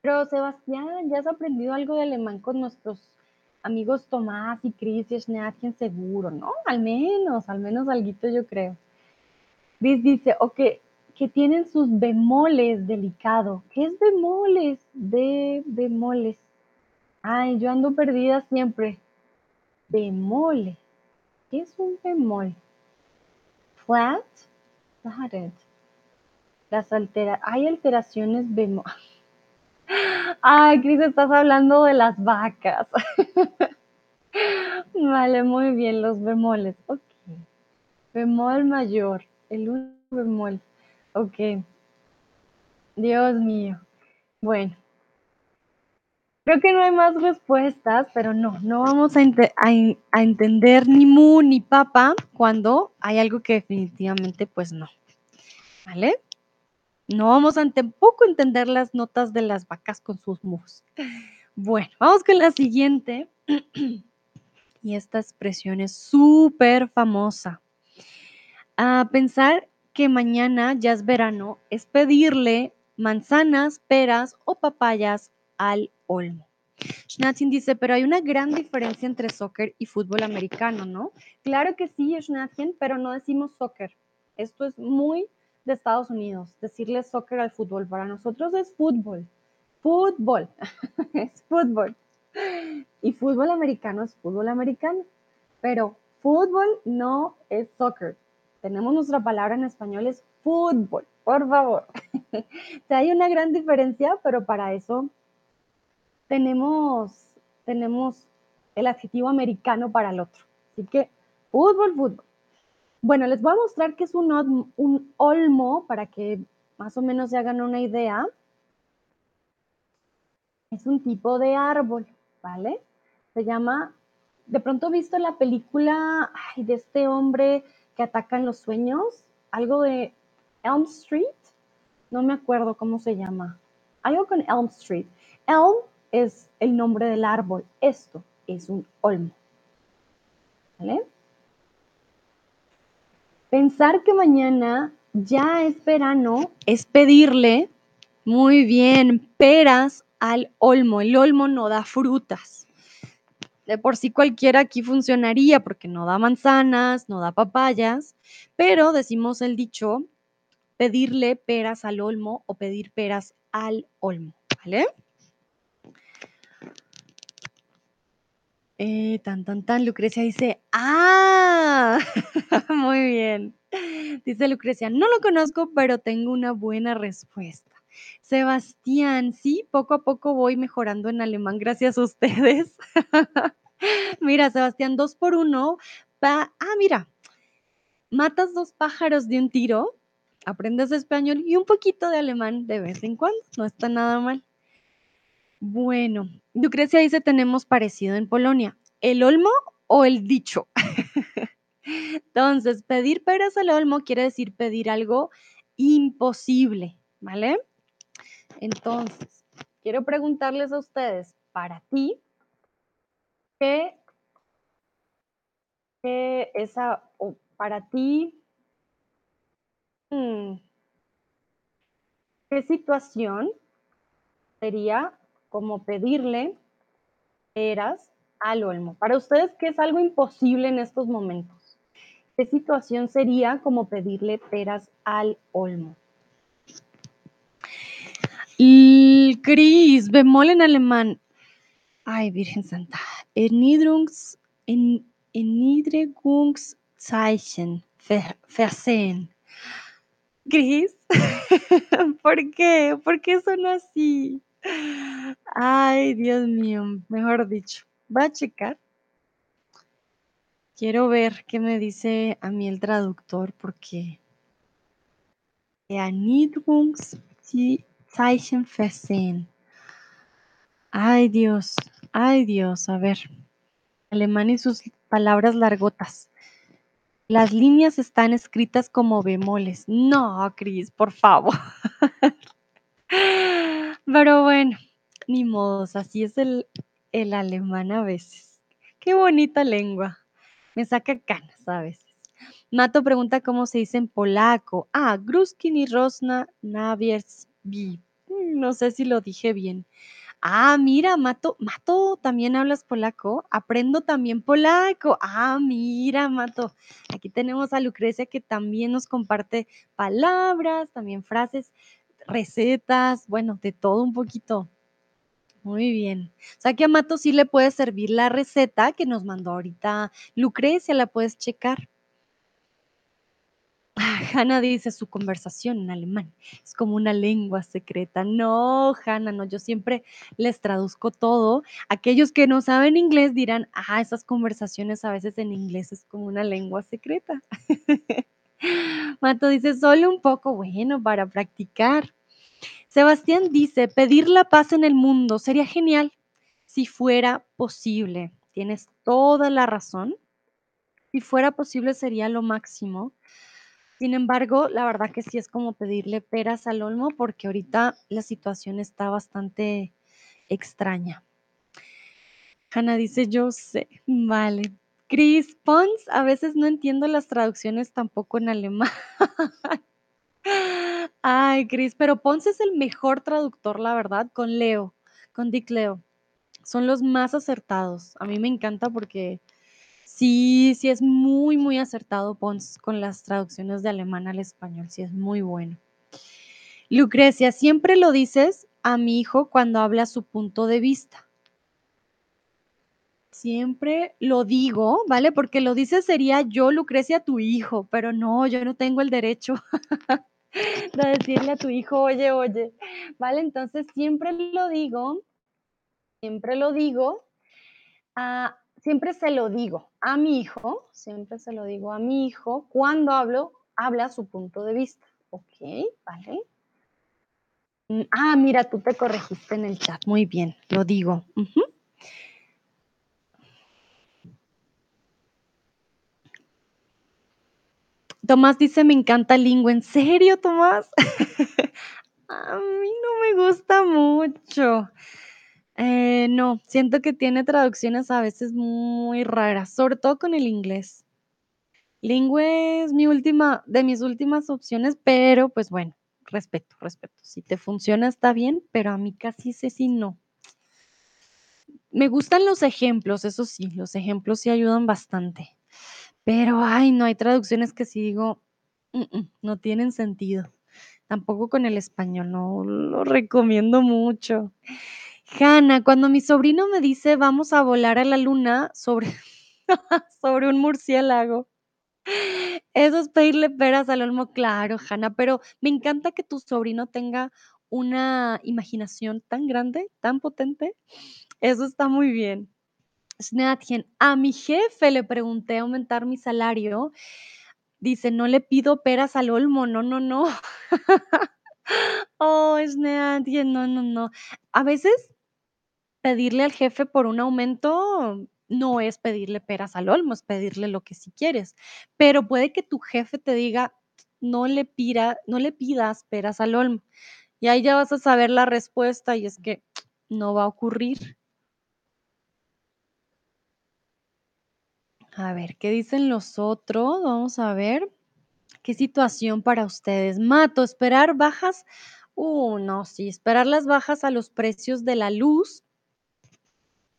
Pero Sebastián, ¿ya has aprendido algo de alemán con nuestros amigos Tomás y Chris y Schneatchen seguro, ¿no? Al menos, al menos algo yo creo. Dice, dice, ok, que tienen sus bemoles delicado. ¿Qué es bemoles? De bemoles. Ay, yo ando perdida siempre. Bemole. ¿Qué es un bemol? Flat. Flatted. Las altera hay alteraciones bemol. Ay, Cris, estás hablando de las vacas. vale, muy bien, los bemoles. Ok. Bemol mayor, el único bemol. Ok. Dios mío. Bueno. Creo que no hay más respuestas, pero no, no vamos a, entender ni mu ni papa cuando hay algo que definitivamente pues no. ¿Vale? No vamos a tampoco entender las notas de las vacas con sus mus. Bueno, vamos con la siguiente. Y esta expresión es súper famosa. A pensar que mañana ya es verano es pedirle manzanas, peras o papayas al olmo. Schnatzin dice, pero hay una gran diferencia entre soccer y fútbol americano, ¿no? Claro que sí, Schnatzin, pero no decimos soccer. Esto es muy de Estados Unidos, decirle soccer al fútbol. Para nosotros es fútbol. Fútbol. es fútbol. Y fútbol americano es fútbol americano. Pero fútbol no es soccer. Tenemos nuestra palabra en español, es fútbol. Por favor. hay una gran diferencia, pero para eso tenemos, tenemos el adjetivo americano para el otro. Así que fútbol, fútbol. Bueno, les voy a mostrar que es un, olmo para que más o menos se hagan una idea, es un tipo de árbol, ¿vale? Se llama, de pronto he visto la película de este hombre que ataca en los sueños, algo de Elm Street, no me acuerdo cómo se llama, algo con Elm Street. Elm es el nombre del árbol, esto es un olmo, ¿vale? Pensar que mañana ya es verano es pedirle, muy bien, peras al olmo. El olmo no da frutas. De por sí cualquiera aquí funcionaría porque no da manzanas, no da papayas, pero decimos el dicho, pedirle peras al olmo o pedir peras al olmo, ¿vale? Eh, tan, tan, tan, Lucrecia dice, ah, muy bien. Dice Lucrecia, no lo conozco, pero tengo una buena respuesta. Sebastián, sí, poco a poco voy mejorando en alemán gracias a ustedes. mira, Sebastián, dos por uno. ah, mira, matas dos pájaros de un tiro, aprendes español y un poquito de alemán de vez en cuando, no está nada mal. Bueno, Lucrecia dice, tenemos parecido en Polonia, ¿el olmo o el dicho? Entonces, pedir peras al olmo quiere decir pedir algo imposible, ¿vale? Entonces, quiero preguntarles a ustedes, para ti, ¿qué, qué esa, para ti, mm, qué situación sería como pedirle peras al olmo? Para ustedes, ¿qué es algo imposible en estos momentos? ¿Qué situación sería como pedirle peras al olmo? Cris, bemol en alemán. Ay, Virgen Santa. Erniedrungs, en, versehen. Cris, ¿por qué? ¿Por qué son así? Ay, Dios mío, mejor dicho. Va a checar. Quiero ver qué me dice a mí el traductor porque. Ay Dios, ay Dios, a ver. Alemán y sus palabras largotas. Las líneas están escritas como bemoles. No, Cris, por favor. Pero bueno, ni modos, así es el, el alemán a veces. Qué bonita lengua. Me saca canas a veces. Mato pregunta cómo se dice en polaco. Ah, Gruskin y Rosna Naviersbi. Mm, no sé si lo dije bien. Ah, mira, Mato, Mato, ¿también hablas polaco? Aprendo también polaco. Ah, mira, Mato. Aquí tenemos a Lucrecia que también nos comparte palabras, también frases, recetas, bueno, de todo un poquito. Muy bien. O sea que a Mato sí le puede servir la receta que nos mandó ahorita Lucrecia, la puedes checar. Hanna dice su conversación en alemán es como una lengua secreta. No, Hanna, no, yo siempre les traduzco todo. Aquellos que no saben inglés dirán, ah, esas conversaciones a veces en inglés es como una lengua secreta. Mato dice, solo un poco, bueno, para practicar. Sebastián dice, pedir la paz en el mundo sería genial si fuera posible. Tienes toda la razón. Si fuera posible sería lo máximo. Sin embargo, la verdad que sí es como pedirle peras al olmo porque ahorita la situación está bastante extraña. Hanna dice, yo sé, vale. Chris Pons, a veces no entiendo las traducciones tampoco en alemán. Ay, Chris, pero Pons es el mejor traductor, la verdad, con Leo, con Dick Leo. Son los más acertados. A mí me encanta porque Sí, sí es muy, muy acertado Pons con las traducciones de alemán al español, sí es muy bueno. Lucrecia, siempre lo dices a mi hijo cuando habla su punto de vista. Siempre lo digo, ¿vale? Porque lo dices sería yo, Lucrecia, tu hijo, pero no, yo no tengo el derecho de decirle a tu hijo, oye, oye, ¿vale? Entonces siempre lo digo, siempre lo digo a siempre se lo digo a mi hijo, siempre se lo digo a mi hijo cuando hablo, habla su punto de vista. ¿Ok? ¿Vale? Mm, ah, mira, tú te corregiste en el chat. Muy bien, lo digo. Tomás dice: "Me encanta Lingo". ¿En serio, Tomás? A mí no me gusta mucho. Eh, no, siento que tiene traducciones a veces muy raras, sobre todo con el inglés. Lingo es mi última de mis últimas opciones, pero, pues, bueno, respeto, respeto. Si te funciona, está bien, pero a mí casi ese sí no. Me gustan los ejemplos, eso sí, los ejemplos sí ayudan bastante. Pero, ay, no, hay traducciones que sí digo: "Mm, mm, no tienen sentido". Tampoco con el español, no lo recomiendo mucho. Hanna, cuando mi sobrino me dice: "Vamos a volar a la luna", sobre sobre un murciélago. Eso es pedirle peras al olmo. Claro, Hanna, pero me encanta que tu sobrino tenga una imaginación tan grande, tan potente. Eso está muy bien. Snatchen, a mi jefe le pregunté aumentar mi salario. Dice: "No le pido peras al olmo". No, no, no. Oh, Snatchen, no, no, no. A veces pedirle al jefe por un aumento no es pedirle peras al olmo, es pedirle lo que sí quieres. Pero puede que tu jefe te diga: "No le pira no le pidas peras al olmo". Y ahí ya vas a saber la respuesta, y es que no va a ocurrir. A ver, ¿qué dicen los otros? Vamos a ver. ¿Qué situación para ustedes? Mato, esperar bajas. Uh, no, sí, esperar las bajas a los precios de la luz.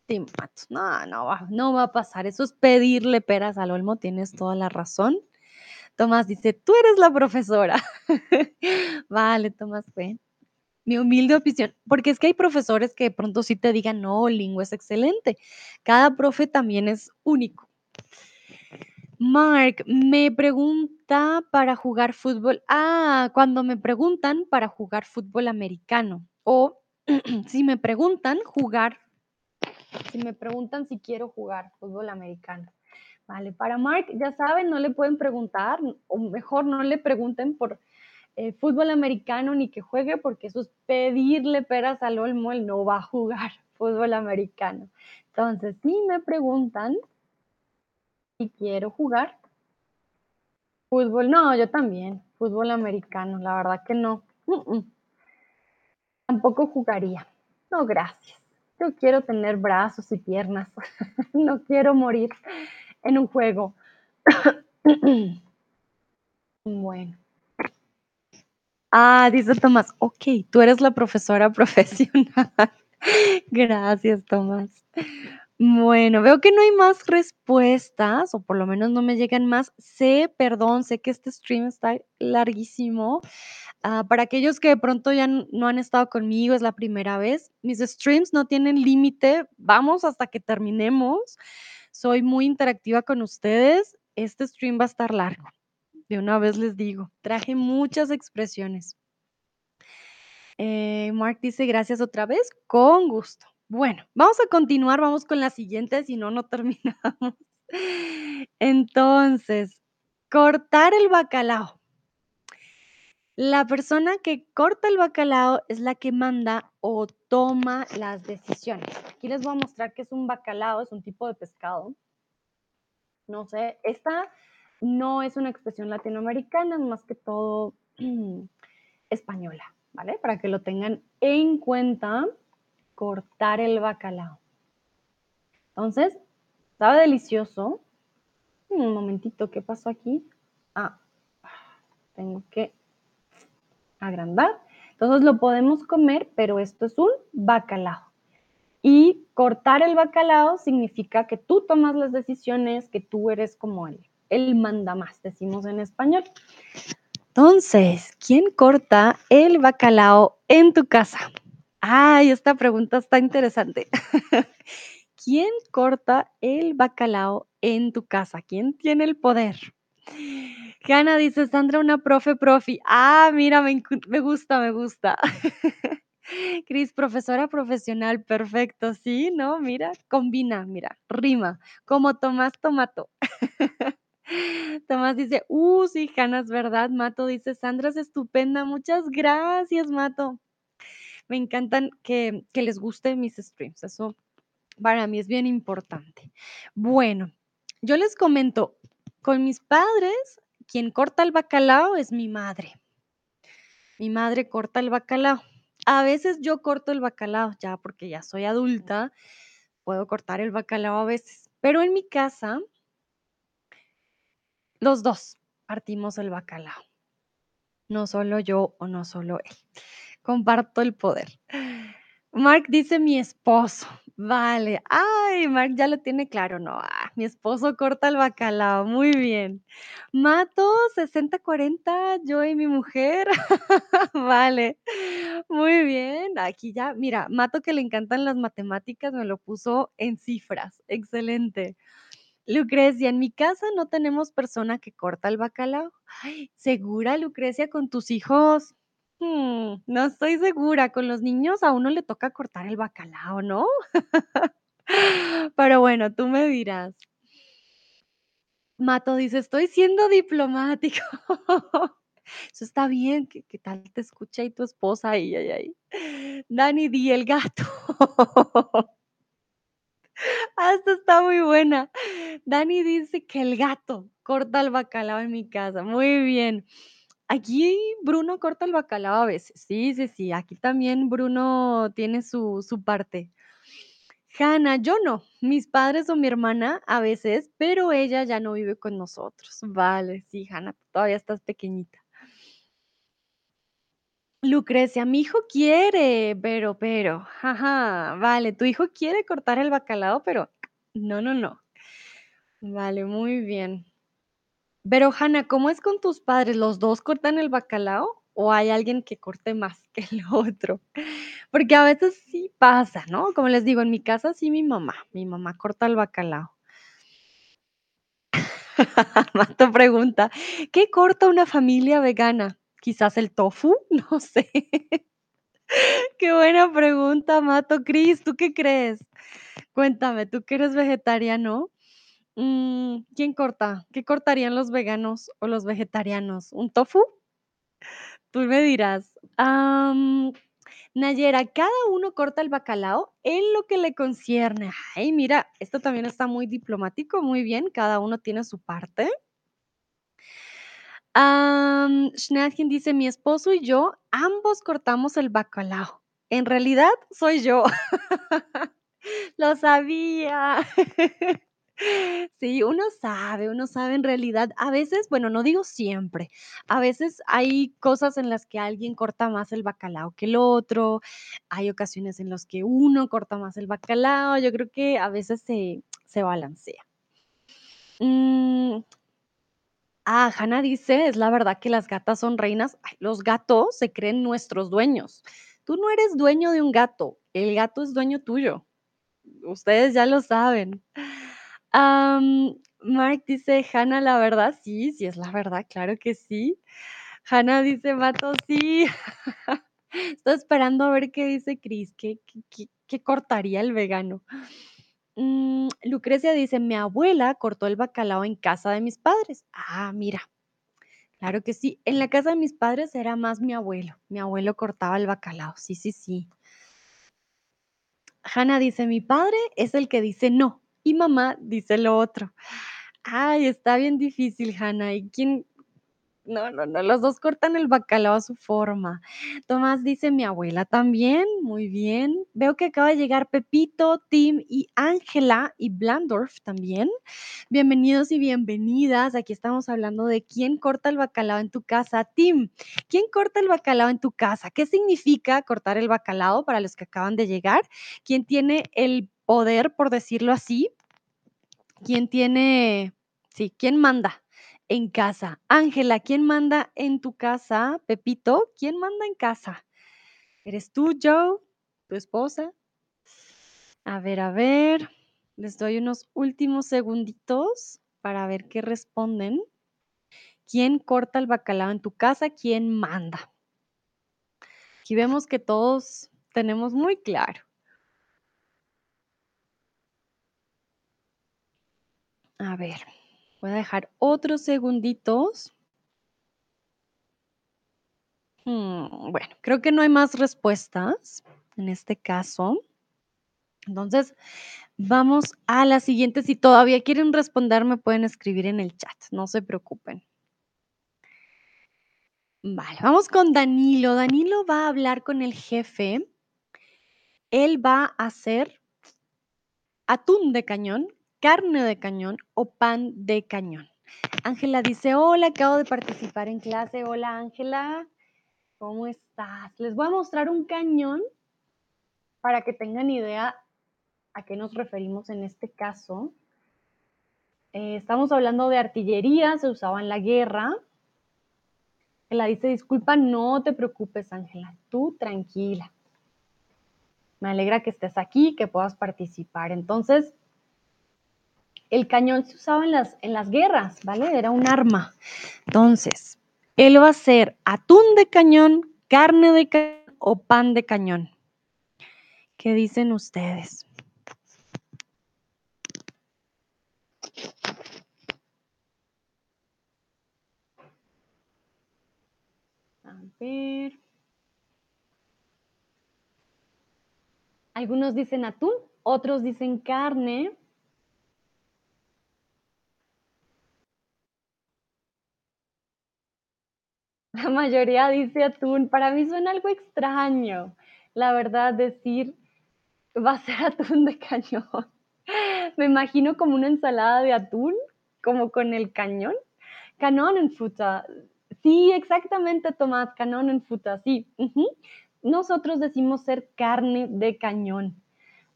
Sí, mato. No, no va, no va a pasar. Eso es pedirle peras al olmo, tienes toda la razón. Tomás dice: "Tú eres la profesora". Vale, Tomás, ven. Mi humilde opinión, porque es que hay profesores que de pronto sí te digan: "No, Lingo es excelente". Cada profe también es único. Mark, me pregunta para jugar fútbol. Ah, cuando me preguntan para jugar fútbol americano, o si me preguntan jugar si me preguntan si quiero jugar fútbol americano. Vale, para Mark, ya saben, no le pueden preguntar, o mejor no le pregunten por, eh, fútbol americano ni que juegue, porque eso es pedirle peras al olmo, él no va a jugar fútbol americano. Entonces, si me preguntan si quiero jugar fútbol, no, yo también, fútbol americano, la verdad que no. Tampoco jugaría. No, gracias. Yo quiero tener brazos y piernas. No quiero morir en un juego. Bueno. Ah, dice Tomás, okey, tú eres la profesora profesional. Gracias, Tomás. Bueno, veo que no hay más respuestas, o por lo menos no me llegan más. Sé, perdón, sé que este stream está larguísimo. Ah, para aquellos que de pronto ya no han estado conmigo, es la primera vez, mis streams no tienen límite, vamos hasta que terminemos. Soy muy interactiva con ustedes. Este stream va a estar largo. De una vez les digo, traje muchas expresiones. Eh, Mark dice: "Gracias otra vez". Con gusto. Bueno, vamos a continuar, vamos con la siguiente, si no, no terminamos. Entonces, cortar el bacalao. La persona que corta el bacalao es la que manda o toma las decisiones. Aquí les voy a mostrar qué es un bacalao, es un tipo de pescado. No sé, esta no es una expresión latinoamericana, más que todo española, ¿vale? Para que lo tengan en cuenta, cortar el bacalao. Entonces, sabe delicioso. Un momentito, ¿qué pasó aquí? Ah, tengo que agrandar. Entonces lo podemos comer, pero esto es un bacalao. Y cortar el bacalao significa que tú tomas las decisiones, que tú eres como el, el mandamás, decimos en español. Entonces, ¿quién corta el bacalao en tu casa? Ay, esta pregunta está interesante. ¿Quién corta el bacalao en tu casa? ¿Quién tiene el poder? Hanna dice: "Sandra, una profe profi". Ah, mira, me gusta, me gusta. Cris, profesora profesional, perfecto. Sí, no, mira, combina, mira, rima, como Tomás Tomato. Tomás dice: "Uh, sí, Hanna, es verdad". Mato dice: "Sandra es estupenda". Muchas gracias, Mato. Me encantan que les guste mis streams, eso para mí es bien importante. Bueno, yo les comento, con mis padres, quien corta el bacalao es mi madre. Mi madre corta el bacalao. A veces yo corto el bacalao, ya porque ya soy adulta, puedo cortar el bacalao a veces, pero en mi casa los 2 partimos el bacalao. No solo yo o no solo él. Comparto el poder. Mark dice mi esposo. Vale. Ay, Mark ya lo tiene claro. No, ah, mi esposo corta el bacalao. Muy bien. Mato 60-40, yo y mi mujer. Vale. Muy bien. Aquí ya, mira, Mato que le encantan las matemáticas, me lo puso en cifras. Excelente. Lucrecia, en mi casa no tenemos persona que corta el bacalao. Ay, ¿segura, Lucrecia, con tus hijos? Mm, no estoy segura, con los niños a uno le toca cortar el bacalao, ¿no? Pero bueno, tú me dirás. Mato dice, estoy siendo diplomático. Eso está bien, ¿qué, tal te escucha ahí tu esposa? Ay, ay, ay. Dani, di el gato. Ah, esta está muy buena. Dani dice que el gato corta el bacalao en mi casa. Muy bien. Aquí Bruno corta el bacalao a veces. Sí, sí, sí. Aquí también Bruno tiene su, su parte. Hanna, yo no. Mis padres o mi hermana a veces, pero ella ya no vive con nosotros. Vale, sí, Hanna, todavía estás pequeñita. Lucrecia, mi hijo quiere, pero, pero, ajá, vale, tu hijo quiere cortar el bacalao, pero no, no, no. Vale, muy bien. Pero, Hanna, ¿cómo es con tus padres? ¿Los 2 cortan el bacalao o hay alguien que corte más que el otro? Porque a veces sí pasa, ¿no? Como les digo, en mi casa sí mi mamá, mi mamá corta el bacalao. Mato pregunta, ¿qué corta una familia vegana? ¿Quizás el tofu? No sé. Qué buena pregunta, Mato. Cris, ¿tú qué crees? Cuéntame, tú que eres vegetariano, mm, ¿quién corta? ¿Qué cortarían los veganos o los vegetarianos? ¿Un tofu? Tú me dirás. Nayera, cada uno corta el bacalao en lo que le concierne. Ay, mira, esto también está muy diplomático, muy bien, cada uno tiene su parte. Schnadchen dice, mi esposo y yo, ambos cortamos el bacalao. En realidad, soy yo. Lo sabía. Sí, uno sabe, uno sabe en realidad. A veces, bueno, no digo siempre, a veces hay cosas en las que alguien corta más el bacalao que el otro, hay ocasiones en las que uno corta más el bacalao, yo creo que a veces se, se balancea. Mm, ah, Hannah dice, es la verdad que las gatas son reinas. Los gatos se creen nuestros dueños. Tú no eres dueño de un gato, el gato es dueño tuyo. Ustedes ya lo saben. Am, Mark dice: "Hannah, la verdad, sí, sí es la verdad, claro que sí". Hannah dice: "Mato, sí". Estoy esperando a ver qué dice Chris, qué qué qué qué cortaría el vegano. Mm, Lucrecia dice: "Mi abuela cortó el bacalao en casa de mis padres". Ah, mira, claro que sí. En la casa de mis padres era más mi abuelo. Mi abuelo cortaba el bacalao. Sí, sí, sí. Hannah dice: "Mi padre es el que dice no, y mamá dice lo otro". Ay, está bien difícil, Hannah, ¿y quién? No, no, no, los 2 cortan el bacalao a su forma. Tomás dice: "Mi abuela también", muy bien. Veo que acaba de llegar Pepito, Tim y Ángela y Blandorf también. Bienvenidos y bienvenidas. Aquí estamos hablando de quién corta el bacalao en tu casa. Tim, ¿quién corta el bacalao en tu casa? ¿Qué significa cortar el bacalao para los que acaban de llegar? ¿Quién tiene el poder, por decirlo así? ¿Quién tiene sí, quién manda en casa? Ángela, ¿quién manda en tu casa? Pepito, ¿quién manda en casa? ¿Eres tú, Joe? ¿Tu esposa? A ver, a ver, les doy unos últimos segunditos para ver qué responden. ¿Quién corta el bacalao en tu casa? ¿Quién manda? Aquí vemos que todos tenemos muy claro. A ver, voy a dejar otros segunditos. Hmm, bueno, creo que no hay más respuestas en este caso. Entonces, vamos a la siguiente. Si todavía quieren responder, me pueden escribir en el chat, no se preocupen. Vale, vamos con Danilo. Danilo va a hablar con el jefe. Él va a hacer atún de cañón, carne de cañón o pan de cañón. Ángela dice, hola, acabo de participar en clase. Hola, Ángela, ¿cómo estás? Les voy a mostrar un cañón para que tengan idea a qué nos referimos en este caso. Eh, estamos hablando de artillería, se usaba en la guerra. Ángela dice, disculpa, no te preocupes, Ángela, tú tranquila. Me alegra que estés aquí, que puedas participar. Entonces, el cañón se usaba en las, en las guerras, ¿vale? Era un arma. Entonces, él va a ser atún de cañón, carne de cañón o pan de cañón. ¿Qué dicen ustedes? A ver. Algunos dicen atún, otros dicen carne. La mayoría dice atún. Para mí suena algo extraño, la verdad, decir va a ser atún de cañón. Me imagino como una ensalada de atún, como con el cañón. Kanonenfutter. Sí, exactamente, Tomás, Kanonenfutter, sí. Nosotros decimos ser carne de cañón,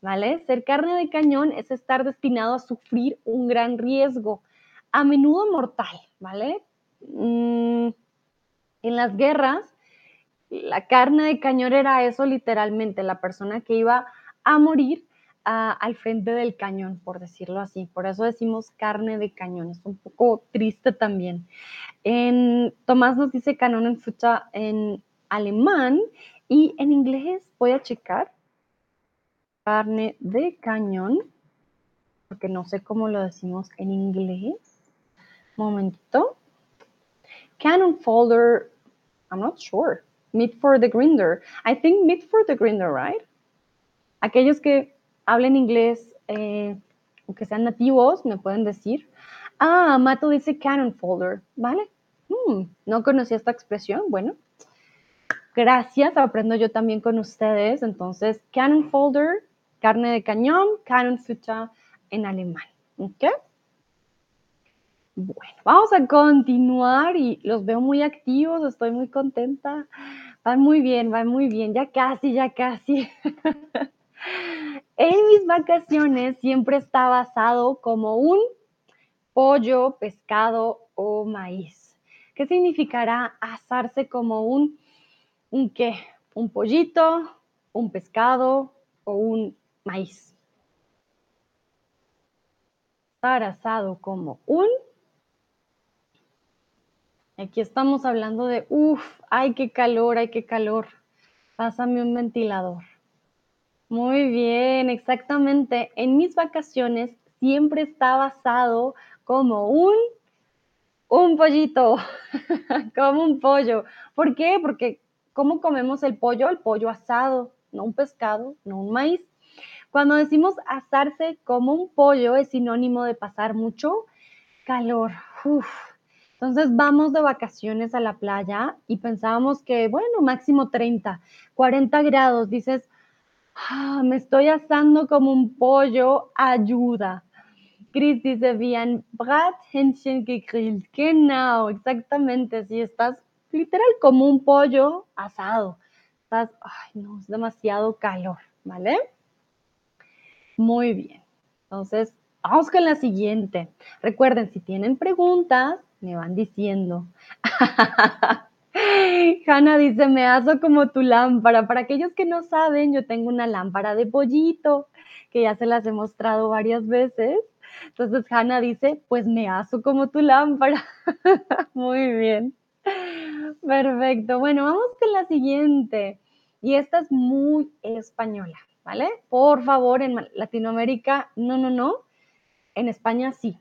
¿vale? Ser carne de cañón es estar destinado a sufrir un gran riesgo, a menudo mortal, ¿vale? Mm, en las guerras, la carne de cañón era eso literalmente, la persona que iba a morir al frente del cañón, por decirlo así. Por eso decimos carne de cañón. Es un poco triste también. Tomás nos dice canon en fucha en alemán y en inglés voy a checar carne de cañón, porque no sé cómo lo decimos en inglés. Momentito. Cannon folder, I'm not sure. Meat for the grinder. I think meat for the grinder, right? Aquellos que hablen inglés eh, o que sean nativos me pueden decir. Ah, Mato dice cannon folder, ¿vale? Hmm, no conocía esta expresión. Bueno, gracias, aprendo yo también con ustedes. Entonces, cannon folder, carne de cañón, cannon futter en alemán. ¿Ok? Bueno, vamos a continuar y los veo muy activos, estoy muy contenta. Van muy bien, van muy bien, ya casi, ya casi. en mis vacaciones siempre está basado como un pollo, pescado o maíz. ¿Qué significará asarse como un, un qué? ¿Un pollito, un pescado o un maíz? Estar asado como un Aquí estamos hablando de, uff, ay, qué calor, ay, qué calor. Pásame un ventilador. Muy bien, exactamente. En mis vacaciones siempre está basado como un, un pollito, como un pollo. ¿Por qué? Porque ¿cómo comemos el pollo? El pollo asado, no un pescado, no un maíz. Cuando decimos asarse como un pollo es sinónimo de pasar mucho calor. Uf, entonces vamos de vacaciones a la playa y pensábamos que, bueno, máximo 30, 40 grados. Dices, ah, me estoy asando como un pollo, ayuda. Chris dice, bien, Brat, Hähnchen gegrillt. Genau, exactamente. Si estás literal como un pollo asado. Estás, ay, no, es demasiado calor, ¿vale? Muy bien. Entonces, vamos con la siguiente. Recuerden, si tienen preguntas, me van diciendo. Hanna dice, me aso como tu lámpara. Para aquellos que no saben, yo tengo una lámpara de pollito, que ya se las he mostrado varias veces. Entonces Hanna dice, pues me aso como tu lámpara. Muy bien. Perfecto. Bueno, vamos con la siguiente. Y esta es muy española, ¿vale? Por favor, en Latinoamérica, no, no, no. En España sí.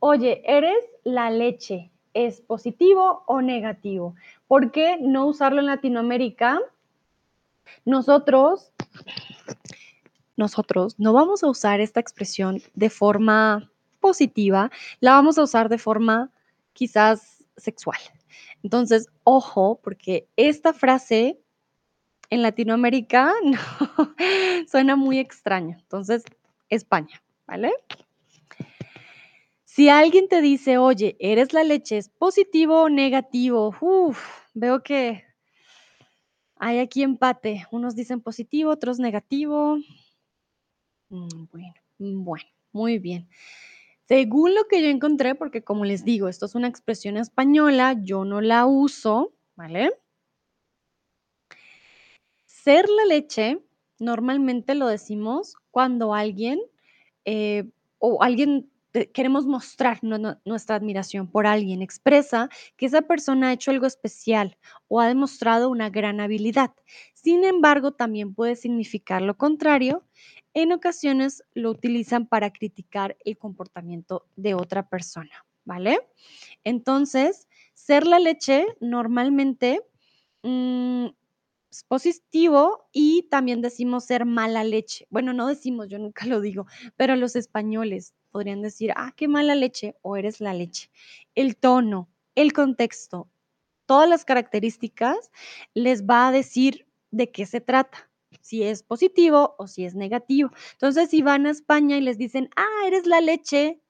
Oye, eres la leche, es positivo o negativo. ¿Por qué no usarlo en Latinoamérica? Nosotros, nosotros no vamos a usar esta expresión de forma positiva, la vamos a usar de forma quizás sexual. Entonces, ojo, porque esta frase en Latinoamérica no, suena muy extraño. Entonces, España, ¿vale? Si alguien te dice, oye, eres la leche, ¿es positivo o negativo? Veo que hay aquí empate. Unos dicen positivo, otros negativo. Mm, bueno, mm, bueno, muy bien. Según lo que yo encontré, porque como les digo, esto es una expresión española, yo no la uso, ¿vale? Ser la leche, normalmente lo decimos cuando alguien eh, o alguien queremos mostrar nuestra admiración por alguien, expresa que esa persona ha hecho algo especial o ha demostrado una gran habilidad. Sin embargo, también puede significar lo contrario. En ocasiones lo utilizan para criticar el comportamiento de otra persona, ¿vale? Entonces, ser la leche normalmente mm, es positivo y también decimos ser mala leche. Bueno, no decimos, yo nunca lo digo, pero los españoles podrían decir, ah, qué mala leche o eres la leche. El tono, el contexto, todas las características les va a decir de qué se trata, si es positivo o si es negativo. Entonces, si van a España y les dicen, ah, eres la leche,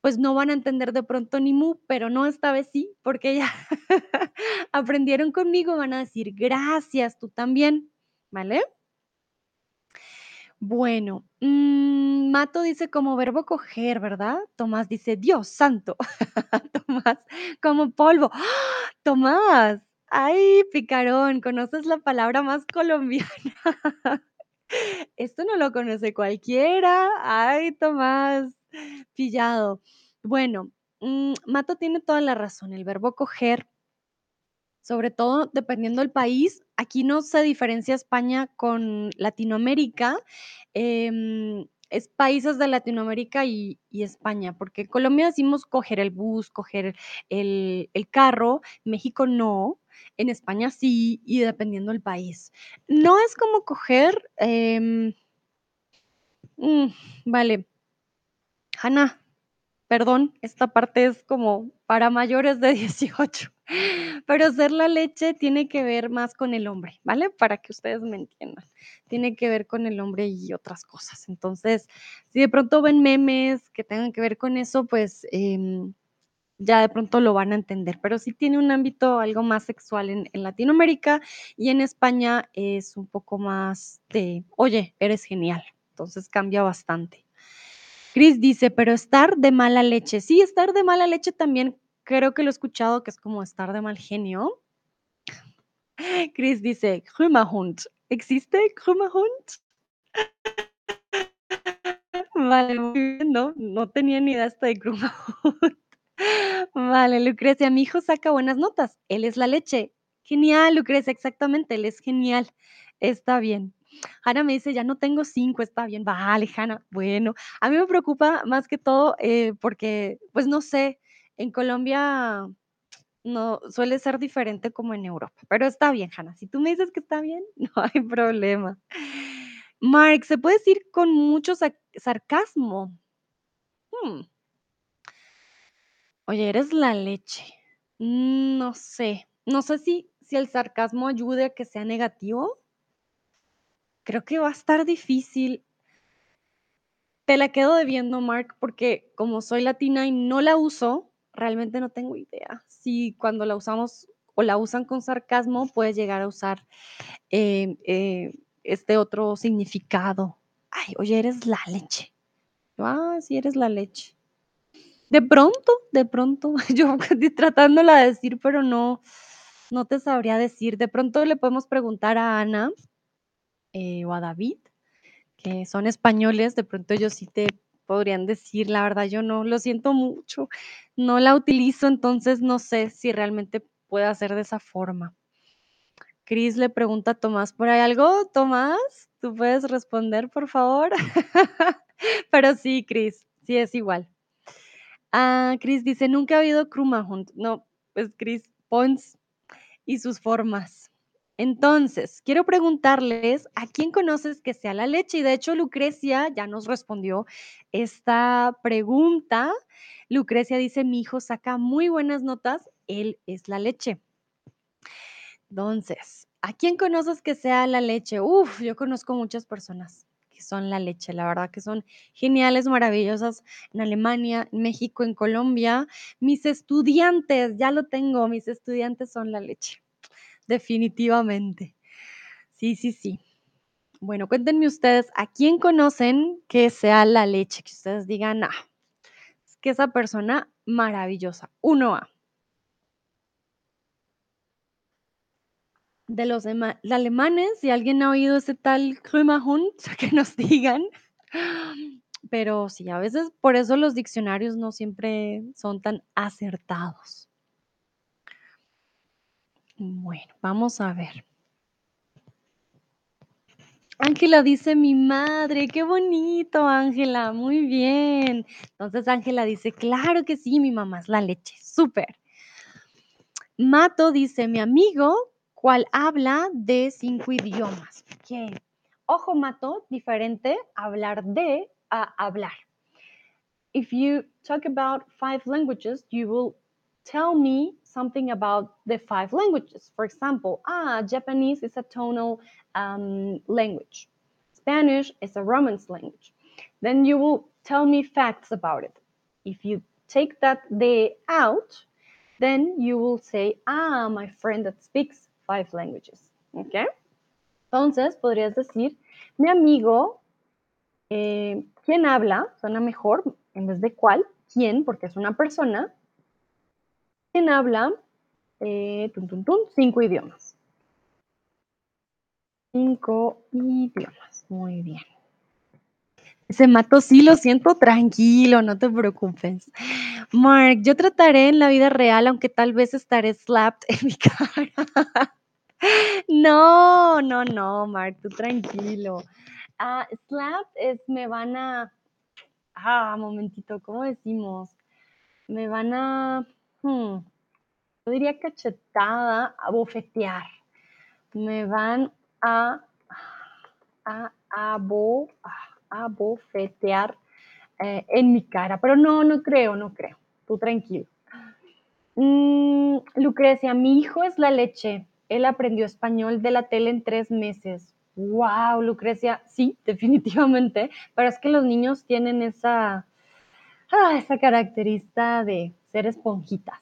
pues no van a entender de pronto ni mu, pero no esta vez sí, porque ya aprendieron conmigo, van a decir gracias, tú también, ¿vale? Bueno, mm, Mato dice como verbo coger, ¿verdad? Tomás dice Dios santo. Tomás, como polvo. ¡Ah! Tomás, ay, picarón, conoces la palabra más colombiana. Esto no lo conoce cualquiera. Ay, Tomás, pillado. Bueno, mm, Mato tiene toda la razón. El verbo coger, sobre todo dependiendo del país, aquí no se diferencia España con Latinoamérica. Em, es países de Latinoamérica y, España, porque en Colombia decimos coger el bus, coger el, carro, México no, en España sí, y dependiendo del país. No es como coger, em, mm, vale, Hanna, perdón, esta parte es como para mayores de 18, pero ser la leche tiene que ver más con el hombre, ¿vale? Para que ustedes me entiendan tiene que ver con el hombre y otras cosas. Entonces, si de pronto ven memes que tengan que ver con eso, pues em, ya de pronto lo van a entender, pero sí tiene un ámbito algo más sexual en, en, Latinoamérica y en España es un poco más de, oye, eres genial. Entonces cambia bastante. Chris dice, pero estar de mala leche. Sí, estar de mala leche también creo que lo he escuchado, que es como estar de mal genio. Chris dice, Krümmerhund. ¿Existe Krümmerhund? Vale, muy bien, no, no tenía ni idea hasta de Krümmerhund. Vale, Lucrecia, mi hijo saca buenas notas, él es la leche. Genial, Lucrecia, exactamente, él es genial. Está bien. Hanna me dice, ya no tengo cinco, está bien. Vale, Hanna, bueno. A mí me preocupa más que todo eh, porque, pues no sé, en Colombia no suele ser diferente como en Europa, pero está bien, Hanna. Si tú me dices que está bien, no hay problema. Mark, ¿se puede decir con mucho sarcasmo? Hmm. Oye, eres la leche. Mm, no sé. No sé si, si el sarcasmo ayude a que sea negativo. Creo que va a estar difícil. Te la quedo debiendo, Mark, porque como soy latina y no la uso, realmente no tengo idea si cuando la usamos o la usan con sarcasmo puede llegar a usar eh, eh, este otro significado. Ay, oye, eres la leche. Ah, sí, eres la leche. De pronto, de pronto, yo tratándola de decir, pero no, no te sabría decir. De pronto le podemos preguntar a Ana eh, o a David, que son españoles, de pronto ellos sí te podrían decir, la verdad yo no, lo siento mucho, no la utilizo, entonces no sé si realmente puede hacer de esa forma. Cris le pregunta a Tomás, ¿por ahí algo? Tomás, ¿tú puedes responder, por favor? Pero sí, Cris, sí es igual. Ah, Chris dice, nunca ha habido Krumahund. No, pues Chris Pons y sus formas. Entonces, quiero preguntarles, ¿a quién conoces que sea la leche? Y de hecho, Lucrecia ya nos respondió esta pregunta. Lucrecia dice, mi hijo saca muy buenas notas, él es la leche. Entonces, ¿a quién conoces que sea la leche? Uf, yo conozco muchas personas que son la leche, la verdad que son geniales, maravillosas en Alemania, en México, en Colombia. Mis estudiantes, ya lo tengo, mis estudiantes son la leche, definitivamente. Sí, sí, sí. Bueno, cuéntenme ustedes, ¿a quién conocen que sea la leche? Que ustedes digan, ah, es que esa persona maravillosa. Uno A. de los alemanes, si alguien ha oído ese tal Krümmerhund, que nos digan. Pero sí, a veces por eso los diccionarios no siempre son tan acertados. Bueno, vamos a ver. Ángela dice mi madre, qué bonito, Ángela, muy bien. Entonces Ángela dice, claro que sí, mi mamá es la leche, súper. Mato dice, mi amigo cual habla de cinco idiomas. ¿Qué? Ojo, Mato, diferente hablar de a hablar. If you talk about five languages, you will tell me something about the five languages. For example, ah, Japanese is a tonal um, language. Spanish is a Romance language. Then you will tell me facts about it. If you take that de out, then you will say, ah, my friend that speaks five languages. Okay? Entonces, podrías decir, mi amigo, eh, ¿quién habla? Suena mejor en vez de cuál, quién, porque es una persona. ¿Quién habla? Eh, cinco idiomas. Cinco idiomas. Muy bien. Se mató, sí, lo siento, tranquilo, no te preocupes. Mark, yo trataré en la vida real, aunque tal vez estaré slapped en mi cara. No, no, no, Mark, tú tranquilo. Ah, slap es me van a. Ah, momentito, ¿cómo decimos? Me van a. Hmm, yo diría cachetada, a bofetear. Me van a. a, a, bo, a bofetear eh, en mi cara. Pero no, no creo, no creo. Tú tranquilo. Mm, Lucrecia, mi hijo es la leche. Él aprendió español de la tele en tres meses. ¡Wow, Lucrecia! Sí, definitivamente. Pero es que los niños tienen esa, ah, esa característica de ser esponjitas.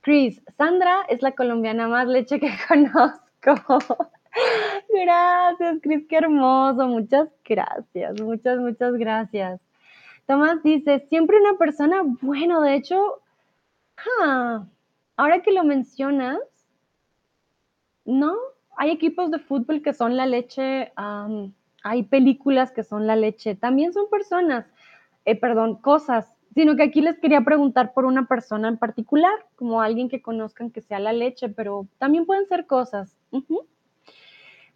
Chris, Sandra es la colombiana más leche que conozco. Gracias, Chris, qué hermoso. Muchas gracias, muchas, muchas gracias. Tomás dice, siempre una persona, bueno, de hecho, ah, ahora que lo mencionas, no, hay equipos de fútbol que son la leche, hay películas que son la leche, también son personas, eh, perdón, cosas, sino que aquí les quería preguntar por una persona en particular, como alguien que conozcan que sea la leche, pero también pueden ser cosas.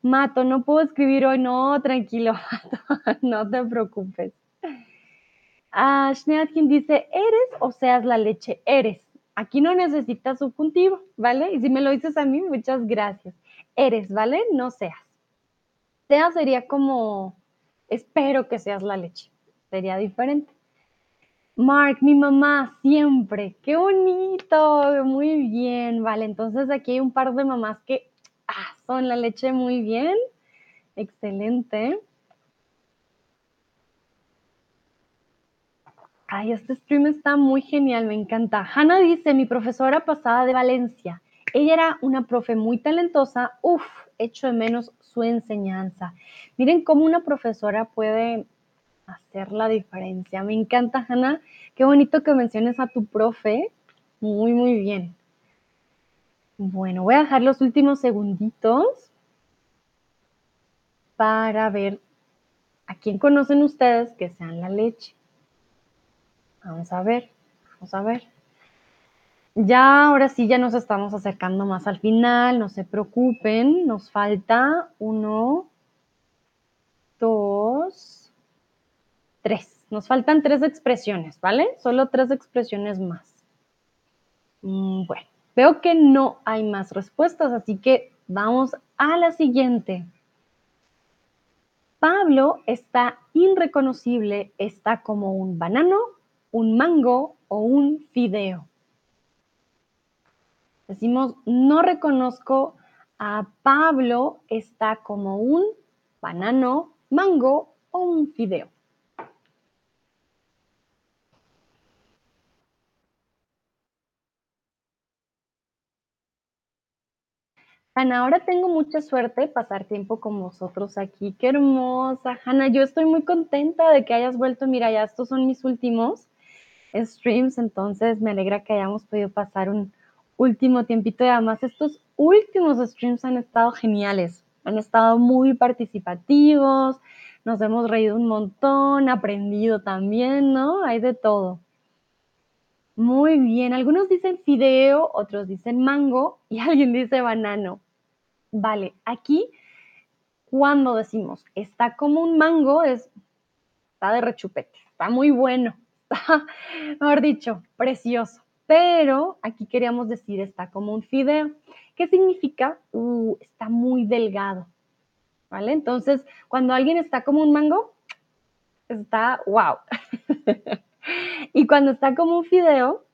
Mato, no puedo escribir hoy, no, tranquilo, no te preocupes. Ah, Schneatkin dice, ¿eres o seas la leche? Eres. Aquí no necesitas subjuntivo, ¿vale? Y si me lo dices a mí, muchas gracias. Eres, ¿vale? No seas. Seas sería como, espero que seas la leche. Sería diferente. Mark, mi mamá, siempre. Qué bonito. Muy bien, vale. Entonces aquí hay un par de mamás que ah, son la leche muy bien. Excelente. Ay, este stream está muy genial, me encanta. Hanna dice, mi profesora pasada de Valencia. Ella era una profe muy talentosa. Uf, echo de menos su enseñanza. Miren cómo una profesora puede hacer la diferencia. Me encanta, Hanna. Qué bonito que menciones a tu profe. Muy, muy bien. Bueno, voy a dejar los últimos segunditos para ver a quién conocen ustedes que sean la leche. Vamos a ver, vamos a ver. Ya, ahora sí, ya nos estamos acercando más al final, no se preocupen, nos falta uno, dos, tres. Nos faltan tres expresiones, ¿vale? Solo tres expresiones más. Mm, bueno, veo que no hay más respuestas, así que vamos a la siguiente. Pablo está irreconocible, está como un banano, un mango o un fideo. Decimos, no reconozco a Pablo, está como un banano, mango o un fideo. Ana, ahora tengo mucha suerte pasar tiempo con vosotros aquí. Qué hermosa, Hanna. Yo estoy muy contenta de que hayas vuelto. Mira, ya estos son mis últimos streams, entonces me alegra que hayamos podido pasar un, último tiempito y además estos últimos streams han estado geniales, han estado muy participativos, nos hemos reído un montón, aprendido también, ¿no? Hay de todo. Muy bien, algunos dicen fideo, otros dicen mango y alguien dice banano. Vale, aquí cuando decimos está como un mango es está de rechupete, está muy bueno, está, mejor dicho, precioso pero aquí queríamos decir está como un fideo. ¿Qué significa? Uh, está muy delgado, ¿vale? Entonces, cuando alguien está como un mango, está wow. y cuando está como un fideo,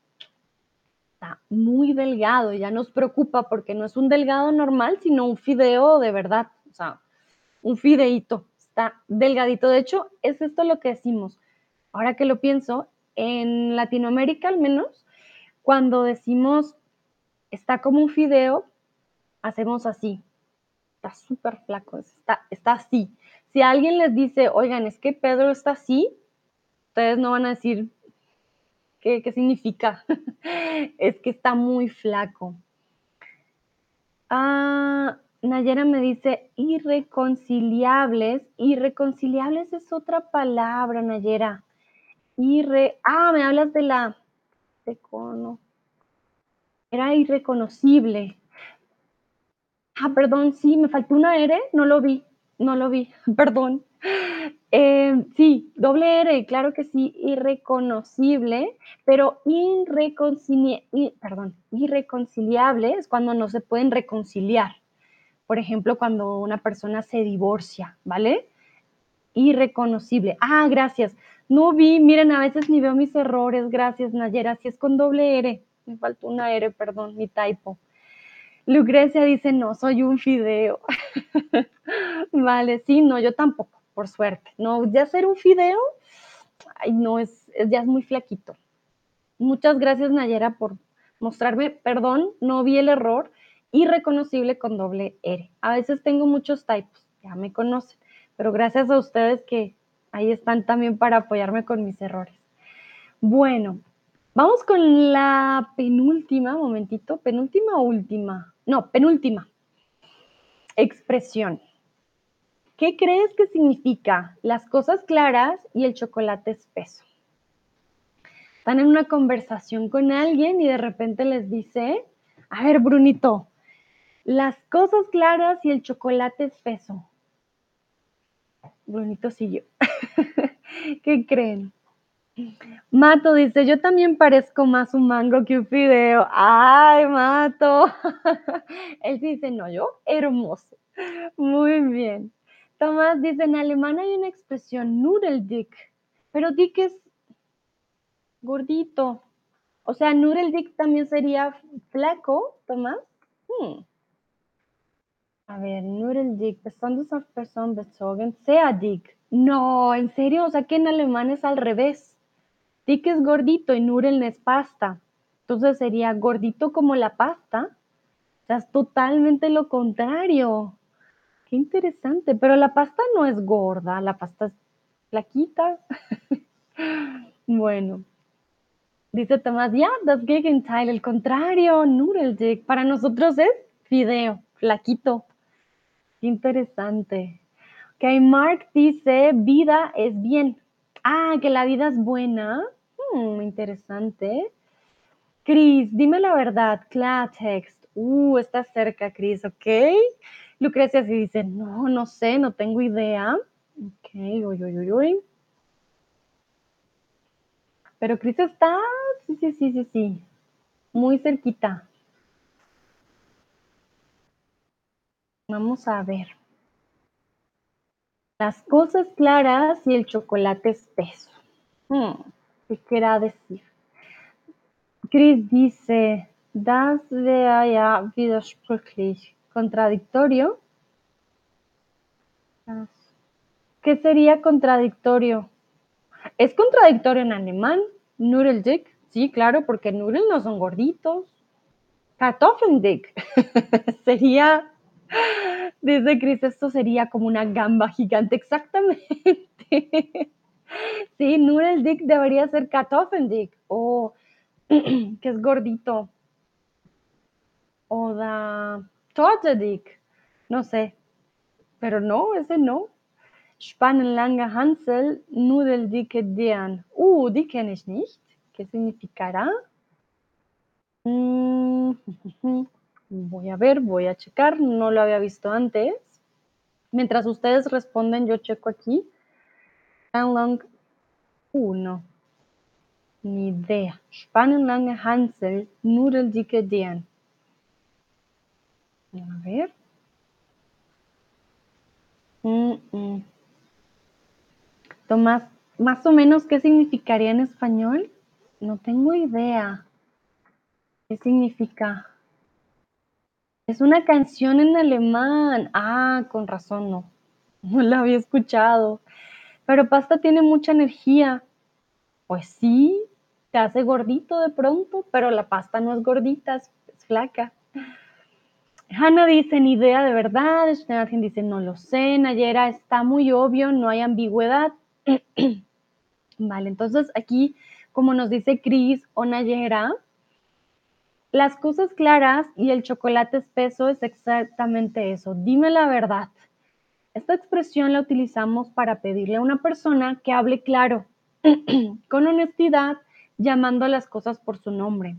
está muy delgado, ya nos preocupa porque no es un delgado normal, sino un fideo de verdad, o sea, un fideito, está delgadito. De hecho, es esto lo que decimos. Ahora que lo pienso, en Latinoamérica al menos, cuando decimos está como un fideo, hacemos así. Está súper flaco, está, está así. Si alguien les dice, oigan, es que Pedro está así, ustedes no van a decir qué, significa. es que está muy flaco. Ah, Nayera me dice irreconciliables. Irreconciliables es otra palabra, Nayera. Irre. Ah, me hablas de la cono. Era irreconocible. Ah, perdón, sí, me faltó una R, no lo vi, no lo vi, perdón. Eh, sí, doble R, claro que sí, irreconocible, pero irreconciliable es cuando no se pueden reconciliar. Por ejemplo, cuando una persona se divorcia, ¿vale? Irreconocible. Ah, gracias. No vi, miren, a veces ni veo mis errores, gracias Nayera, si es con doble R, me faltó una R, perdón, mi typo. Lucrecia dice, no, soy un fideo. vale, sí, no, yo tampoco, por suerte. No, ya ser un fideo, ay, no, es, ya es muy flaquito. Muchas gracias Nayera por mostrarme, perdón, no vi el error, irreconocible con doble R. A veces tengo muchos typos, ya me conocen, pero gracias a ustedes que Ahí están también para apoyarme con mis errores. Bueno, vamos con la penúltima, momentito, penúltima última. No, penúltima. Expresión. ¿Qué crees que significa las cosas claras y el chocolate espeso? Están en una conversación con alguien y de repente les dice, a ver, Brunito, las cosas claras y el chocolate espeso. Brunito yo. ¿Qué creen? Mato dice, yo también parezco más un mango que un fideo. Ay, Mato. Él dice, no, yo hermoso. Muy bien. Tomás dice, en alemán hay una expresión Nudeldick, pero Dick es gordito. O sea, Nudeldick también sería flaco, Tomás. Hmm. A ver, Nudeldick, besonders auf Person bezogen, sehr dick. No, en serio, o sea que en alemán es al revés. Dick es gordito y Nudel es pasta. Entonces sería gordito como la pasta. O sea, es totalmente lo contrario. Qué interesante, pero la pasta no es gorda, la pasta es flaquita. bueno, dice Tomás, ya, das Gegenteil, el contrario, Nudeldick. Para nosotros es fideo, flaquito. Interesante. Ok, Mark dice, vida es bien. Ah, que la vida es buena. Hmm, interesante. Cris, dime la verdad. Klartext. Uh, está cerca, Cris, ok. Lucrecia sí dice, no, no sé, no tengo idea. Ok, uy, uy, uy. Pero Cris está, sí, sí, sí, sí, sí, muy cerquita. Vamos a ver. Las cosas claras y el chocolate espeso. Hmm, ¿Qué quiera decir? Chris dice, das wäre ja widersprüchlich. Contradictorio. ¿Qué sería contradictorio? Es contradictorio en alemán. Nudeldick. Sí, claro, porque noodles no son gorditos. Kartoffeldick. sería, dice Chris, esto sería como una gamba gigante. Exactamente. sí, Nudeldick debería ser Kartoffeldick. O que es gordito. O da No sé. Pero no, ese no. Spannenlange Hansel, Nudeldicke Dean. Uh, die kenne ich nicht. ¿Qué significará? Mm, voy a ver, voy a checar. No lo había visto antes. Mientras ustedes responden, yo checo aquí. Spannenlange. Uh. Ni idea. Spannenlange Hansel, Nudeldicke Dean. A ver. Mm, mm. Tomás, más o menos, ¿qué significaría en español? No tengo idea. ¿Qué significa? Es una canción en alemán. Ah, con razón, no. No la había escuchado. Pero pasta tiene mucha energía. Pues sí, te hace gordito de pronto, pero la pasta no es gordita, es, flaca. Hanna dice, ni idea de verdad. Schneergen dice, no lo sé. Nayera, está muy obvio, no hay ambigüedad. vale, entonces aquí, como nos dice Cris o Nayera, las cosas claras y el chocolate espeso es exactamente eso. Dime la verdad. Esta expresión la utilizamos para pedirle a una persona que hable claro, con honestidad, llamando a las cosas por su nombre.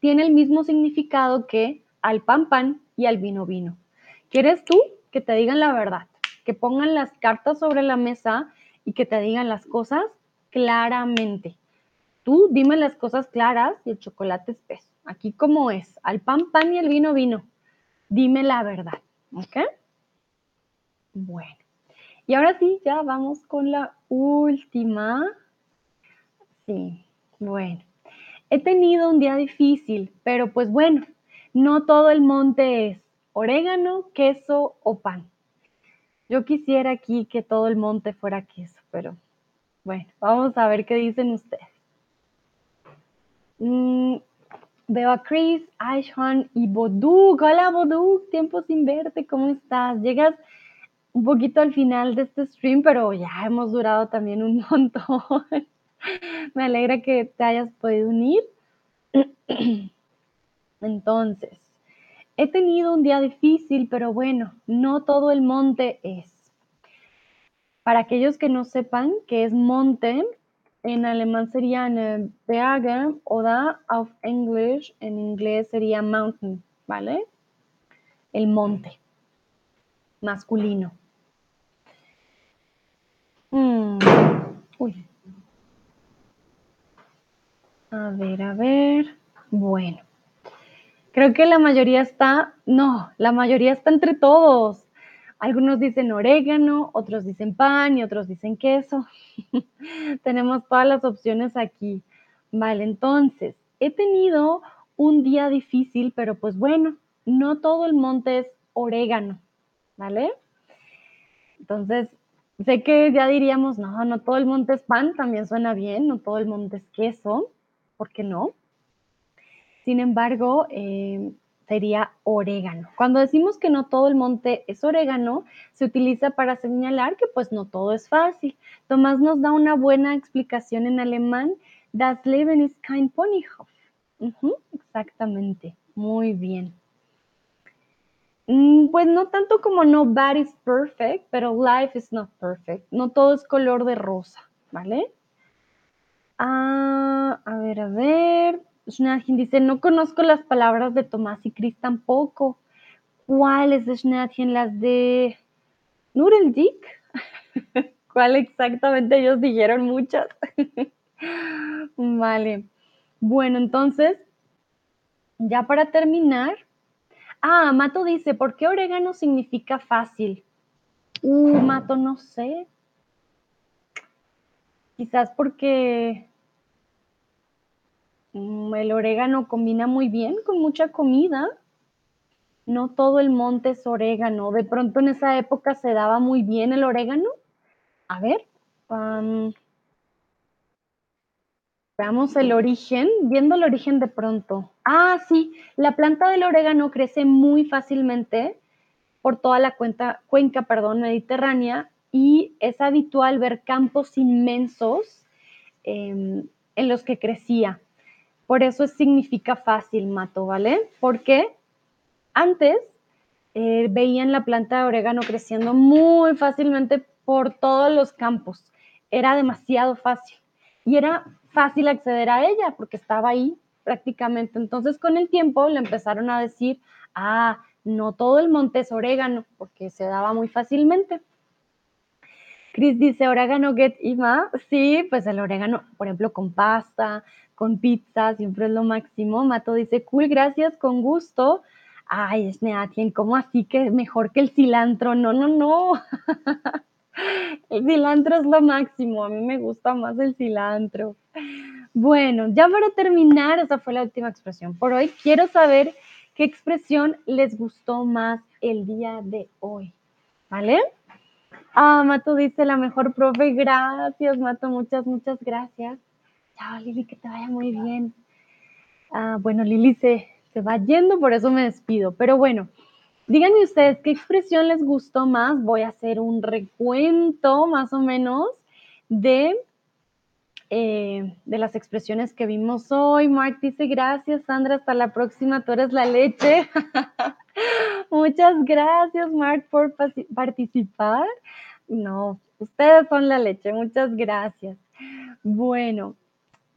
Tiene el mismo significado que al pan pan y al vino vino. ¿Quieres tú que te digan la verdad? Que pongan las cartas sobre la mesa y que te digan las cosas claramente. Tú dime las cosas claras y el chocolate espeso. Aquí como es, al pan pan y el vino vino. Dime la verdad, ¿ok? Bueno, y ahora sí, ya vamos con la última. Sí, bueno. He tenido un día difícil, pero pues bueno, no todo el monte es orégano, queso o pan. Yo quisiera aquí que todo el monte fuera queso, pero bueno, vamos a ver qué dicen ustedes. Mm, veo a Chris, Aishwan y Boduk. Hola Boduk, tiempo sin verte, ¿cómo estás? Llegas un poquito al final de este stream, pero ya hemos durado también un montón. Me alegra que te hayas podido unir. Entonces, he tenido un día difícil, pero bueno, no todo el monte es. Para aquellos que no sepan qué es monte, en alemán sería Berge oder auf English, en inglés sería mountain, ¿vale? El monte, masculino. Mm, uy. A ver, a ver. Bueno. Creo que la mayoría está, no, la mayoría está entre todos. Algunos dicen orégano, otros dicen pan y otros dicen queso. Tenemos todas las opciones aquí. Vale, entonces, he tenido un día difícil, pero pues bueno, no todo el monte es orégano, ¿vale? Entonces, sé que ya diríamos, no, no todo el monte es pan, también suena bien, no todo el monte es queso, ¿por qué no? Sin embargo, eh, sería orégano. Cuando decimos que no todo el monte es orégano, se utiliza para señalar que pues no todo es fácil. Tomás nos da una buena explicación en alemán. Das Leben ist kein Ponyhof. exactamente, muy bien. Mm, pues no tanto como nobody is perfect, pero life is not perfect. No todo es color de rosa, ¿vale? Ah, a ver, a ver. Schnadchen dice, no conozco las palabras de Tomás y Cris tampoco. ¿Cuáles de Schnadchen? Las de Nureldick. ¿Cuál exactamente? Ellos dijeron muchas. Vale. Bueno, entonces, ya para terminar ah, Mato dice: "¿Por qué orégano significa fácil?". Uh, Mato, no sé. Quizás porque el orégano combina muy bien con mucha comida. No todo el monte es orégano. De pronto en esa época se daba muy bien el orégano. A ver, am, veamos el origen, viendo el origen de pronto. Ah, sí, la planta del orégano crece muy fácilmente por toda la cuenca, perdón, mediterránea y es habitual ver campos inmensos em, en los que crecía. Por eso significa fácil, Mato, ¿vale? Porque antes eh, veían la planta de orégano creciendo muy fácilmente por todos los campos. Era demasiado fácil y era fácil acceder a ella porque estaba ahí prácticamente. Entonces con el tiempo le empezaron a decir, ah, no todo el monte es orégano porque se daba muy fácilmente. Chris dice, orégano get Ima. Sí, pues el orégano, por ejemplo, con pasta, con pizza, siempre es lo máximo. Mato dice, cool, gracias, con gusto. Ay, Sneatien, ¿cómo así que mejor que el cilantro? No, no, no. El cilantro es lo máximo. A mí me gusta más el cilantro. Bueno, ya para terminar, esa fue la última expresión por hoy. Quiero saber qué expresión les gustó más el día de hoy. ¿Vale? Ah, Mato dice la mejor profe. Gracias, Mato. Muchas, muchas gracias. Chao, Lili, que te vaya muy bien. Ah, bueno, Lili se, se va yendo, por eso me despido. Pero bueno, díganme ustedes qué expresión les gustó más. Voy a hacer un recuento más o menos de, eh, de las expresiones que vimos hoy. Mark dice gracias, Sandra. Hasta la próxima. Tú eres la leche. Muchas gracias, Mark, por participar. No, ustedes son la leche. Muchas gracias. Bueno,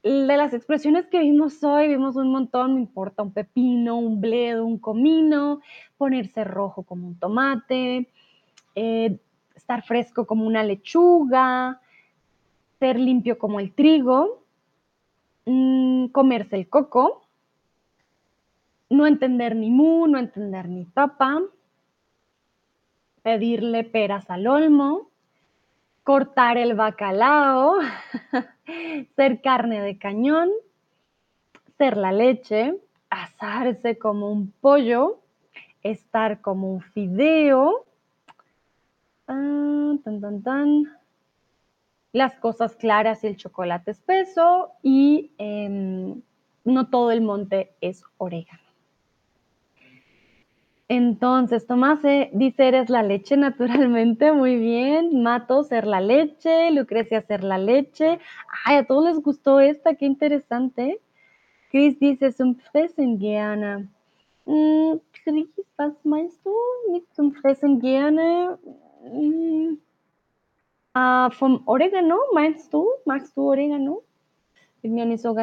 de las expresiones que vimos hoy, vimos un montón, me importa un pepino, un bledo, un comino, ponerse rojo como un tomate, eh, estar fresco como una lechuga, ser limpio como el trigo, mmm, comerse el coco, no entender ni mu, no entender ni papa, pedirle peras al olmo, cortar el bacalao, ser carne de cañón, ser la leche, asarse como un pollo, estar como un fideo, ah, tan, tan, tan, las cosas claras y el chocolate espeso y eh, no todo el monte es orégano. Entonces, Tomás eh, dice, eres la leche naturalmente, muy bien. Mato, ser la leche. Lucrecia, ser la leche. Ay, a todos les gustó esta, qué interesante. Chris dice, zum Fressen gerne. Mm, Chris, was meinst du Fressen gerne? Mm, uh, vom Oregano, meinst du? Magst du Oregano? Bin mir nicht so.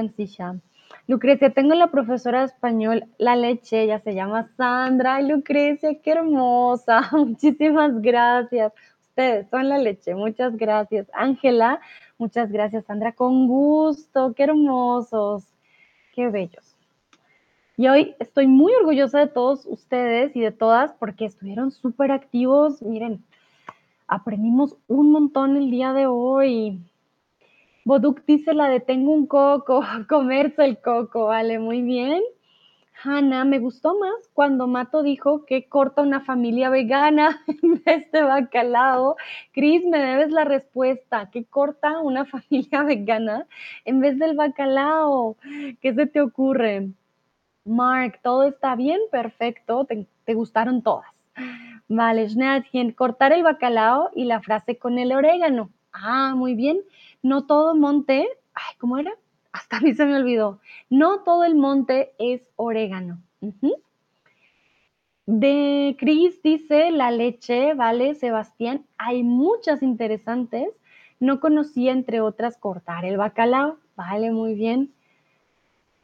Lucrecia, tengo la profesora de español, la leche, ella se llama Sandra. Ay, Lucrecia, qué hermosa. Muchísimas gracias. Ustedes son la leche, muchas gracias. Ángela, muchas gracias, Sandra, con gusto, qué hermosos, qué bellos. Y hoy estoy muy orgullosa de todos ustedes y de todas porque estuvieron súper activos. Miren, aprendimos un montón el día de hoy. Boduk dice la de tengo un coco, comerse el coco, vale, muy bien. Hanna, me gustó más cuando Mato dijo que corta una familia vegana en vez de bacalao. Cris, me debes la respuesta. ¿Qué corta una familia vegana en vez del bacalao? ¿Qué se te ocurre? Mark, ¿todo está bien? Perfecto. Te gustaron todas. Vale, Schneadchen, cortar el bacalao y la frase con el orégano. Ah, muy bien no todo monte, ay, ¿cómo era? Hasta a mí se me olvidó. No todo el monte es orégano. De Cris dice la leche, ¿vale? Sebastián, hay muchas interesantes. No conocía, entre otras, cortar el bacalao. Vale, muy bien.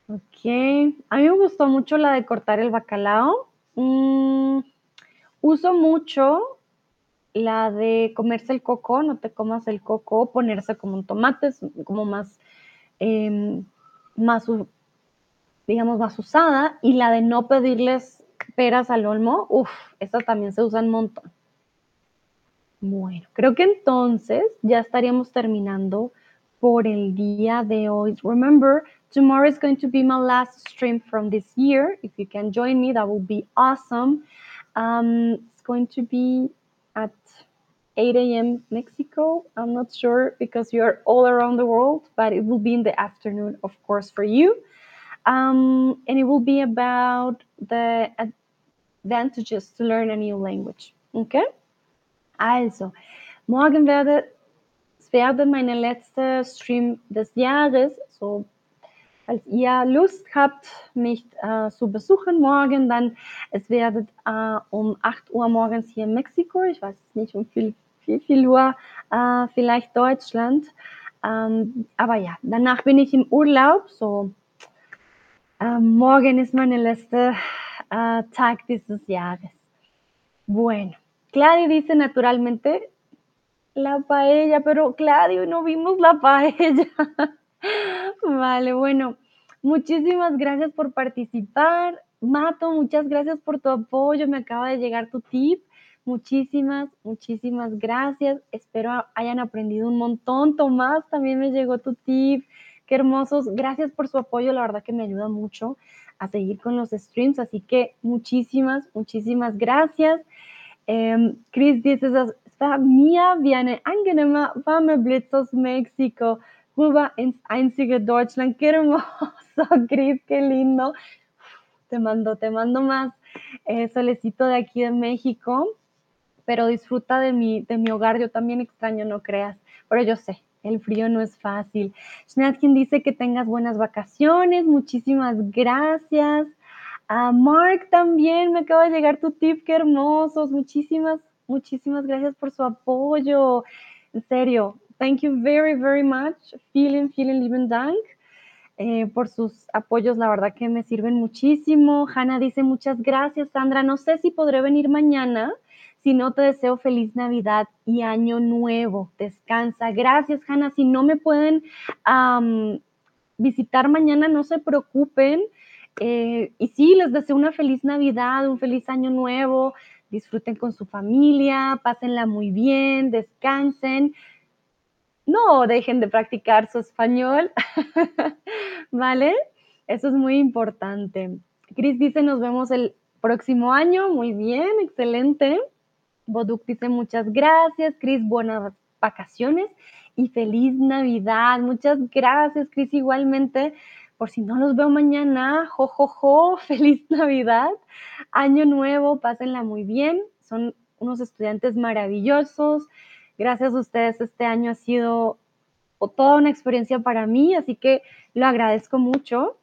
Ok. A mí me gustó mucho la de cortar el bacalao. Mm, uso mucho la de comerse el coco, no te comas el coco, ponerse como un tomate, es como más em, más, digamos, más usada, y la de no pedirles peras al olmo, uff, esta también se usa un montón. Bueno, creo que entonces ya estaríamos terminando por el día de hoy. Remember, tomorrow is going to be my last stream from this year. If you can join me, that will be awesome. Um, it's going to be at 8 a.m. Mexico. I'm not sure because you're all around the world, but it will be in the afternoon, of course, for you. Um, and it will be about the advantages to learn a new language. Okay? Also, morgen werde es werde meine letzte Stream des Jahres. So, falls ihr Lust habt, mich äh, zu besuchen morgen, dann es wird äh, um 8 Uhr morgens hier in Mexiko. Ich weiß nicht, um viel, viel, viel Uhr, äh, vielleicht Deutschland. Ähm, aber ja, danach bin ich im Urlaub. So, ähm, morgen ist meine letzte äh, Tag dieses Jahres. Bueno, Claudia dice naturalmente La paella, pero Claudio, no vimos la paella. Vale, bueno, muchísimas gracias por participar. Mato, muchas gracias por tu apoyo. Me acaba de llegar tu tip. Muchísimas, muchísimas gracias. Espero hayan aprendido un montón. Tomás, también me llegó tu tip. Qué hermosos. Gracias por su apoyo. La verdad que me ayuda mucho a seguir con los streams. Así que muchísimas, muchísimas gracias. Eh, Chris dice, wie eine angenehme rüber ins einzige Deutschland. Qué hermoso, Cris, qué lindo. Te mando, te mando más eh, solecito de aquí de México, pero disfruta de mi, de mi hogar. Yo también extraño, no creas, pero yo sé, el frío no es fácil. Schnatkin dice que tengas buenas vacaciones. Muchísimas gracias. A Mark también me acaba de llegar tu tip, qué hermosos. Muchísimas Muchísimas gracias por su apoyo. En serio, thank you very, very much. Vielen, vielen lieben Dank. Eh, por sus apoyos, la verdad que me sirven muchísimo. Hanna dice muchas gracias, Sandra. No sé si podré venir mañana, si no te deseo feliz Navidad y Año Nuevo. Descansa. Gracias, Hanna. Si no me pueden visitar mañana, no se preocupen. Eh, y sí, les deseo una feliz Navidad, un feliz Año Nuevo disfruten con su familia, pásenla muy bien, descansen. No dejen de practicar su español, ¿vale? Eso es muy importante. Cris dice, nos vemos el próximo año. Muy bien, excelente. Boduk dice, muchas gracias. Cris, buenas vacaciones y feliz Navidad. Muchas gracias, Cris, igualmente por si no los veo mañana, jo, jo, jo, feliz Navidad, año nuevo, pásenla muy bien, son unos estudiantes maravillosos, gracias a ustedes este año ha sido toda una experiencia para mí, así que lo agradezco mucho.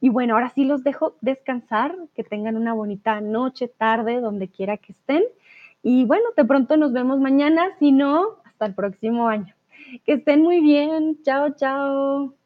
Y bueno, ahora sí los dejo descansar, que tengan una bonita noche, tarde, donde quiera que estén. Y bueno, de pronto nos vemos mañana, si no, hasta el próximo año. Que estén muy bien. Chao, chao.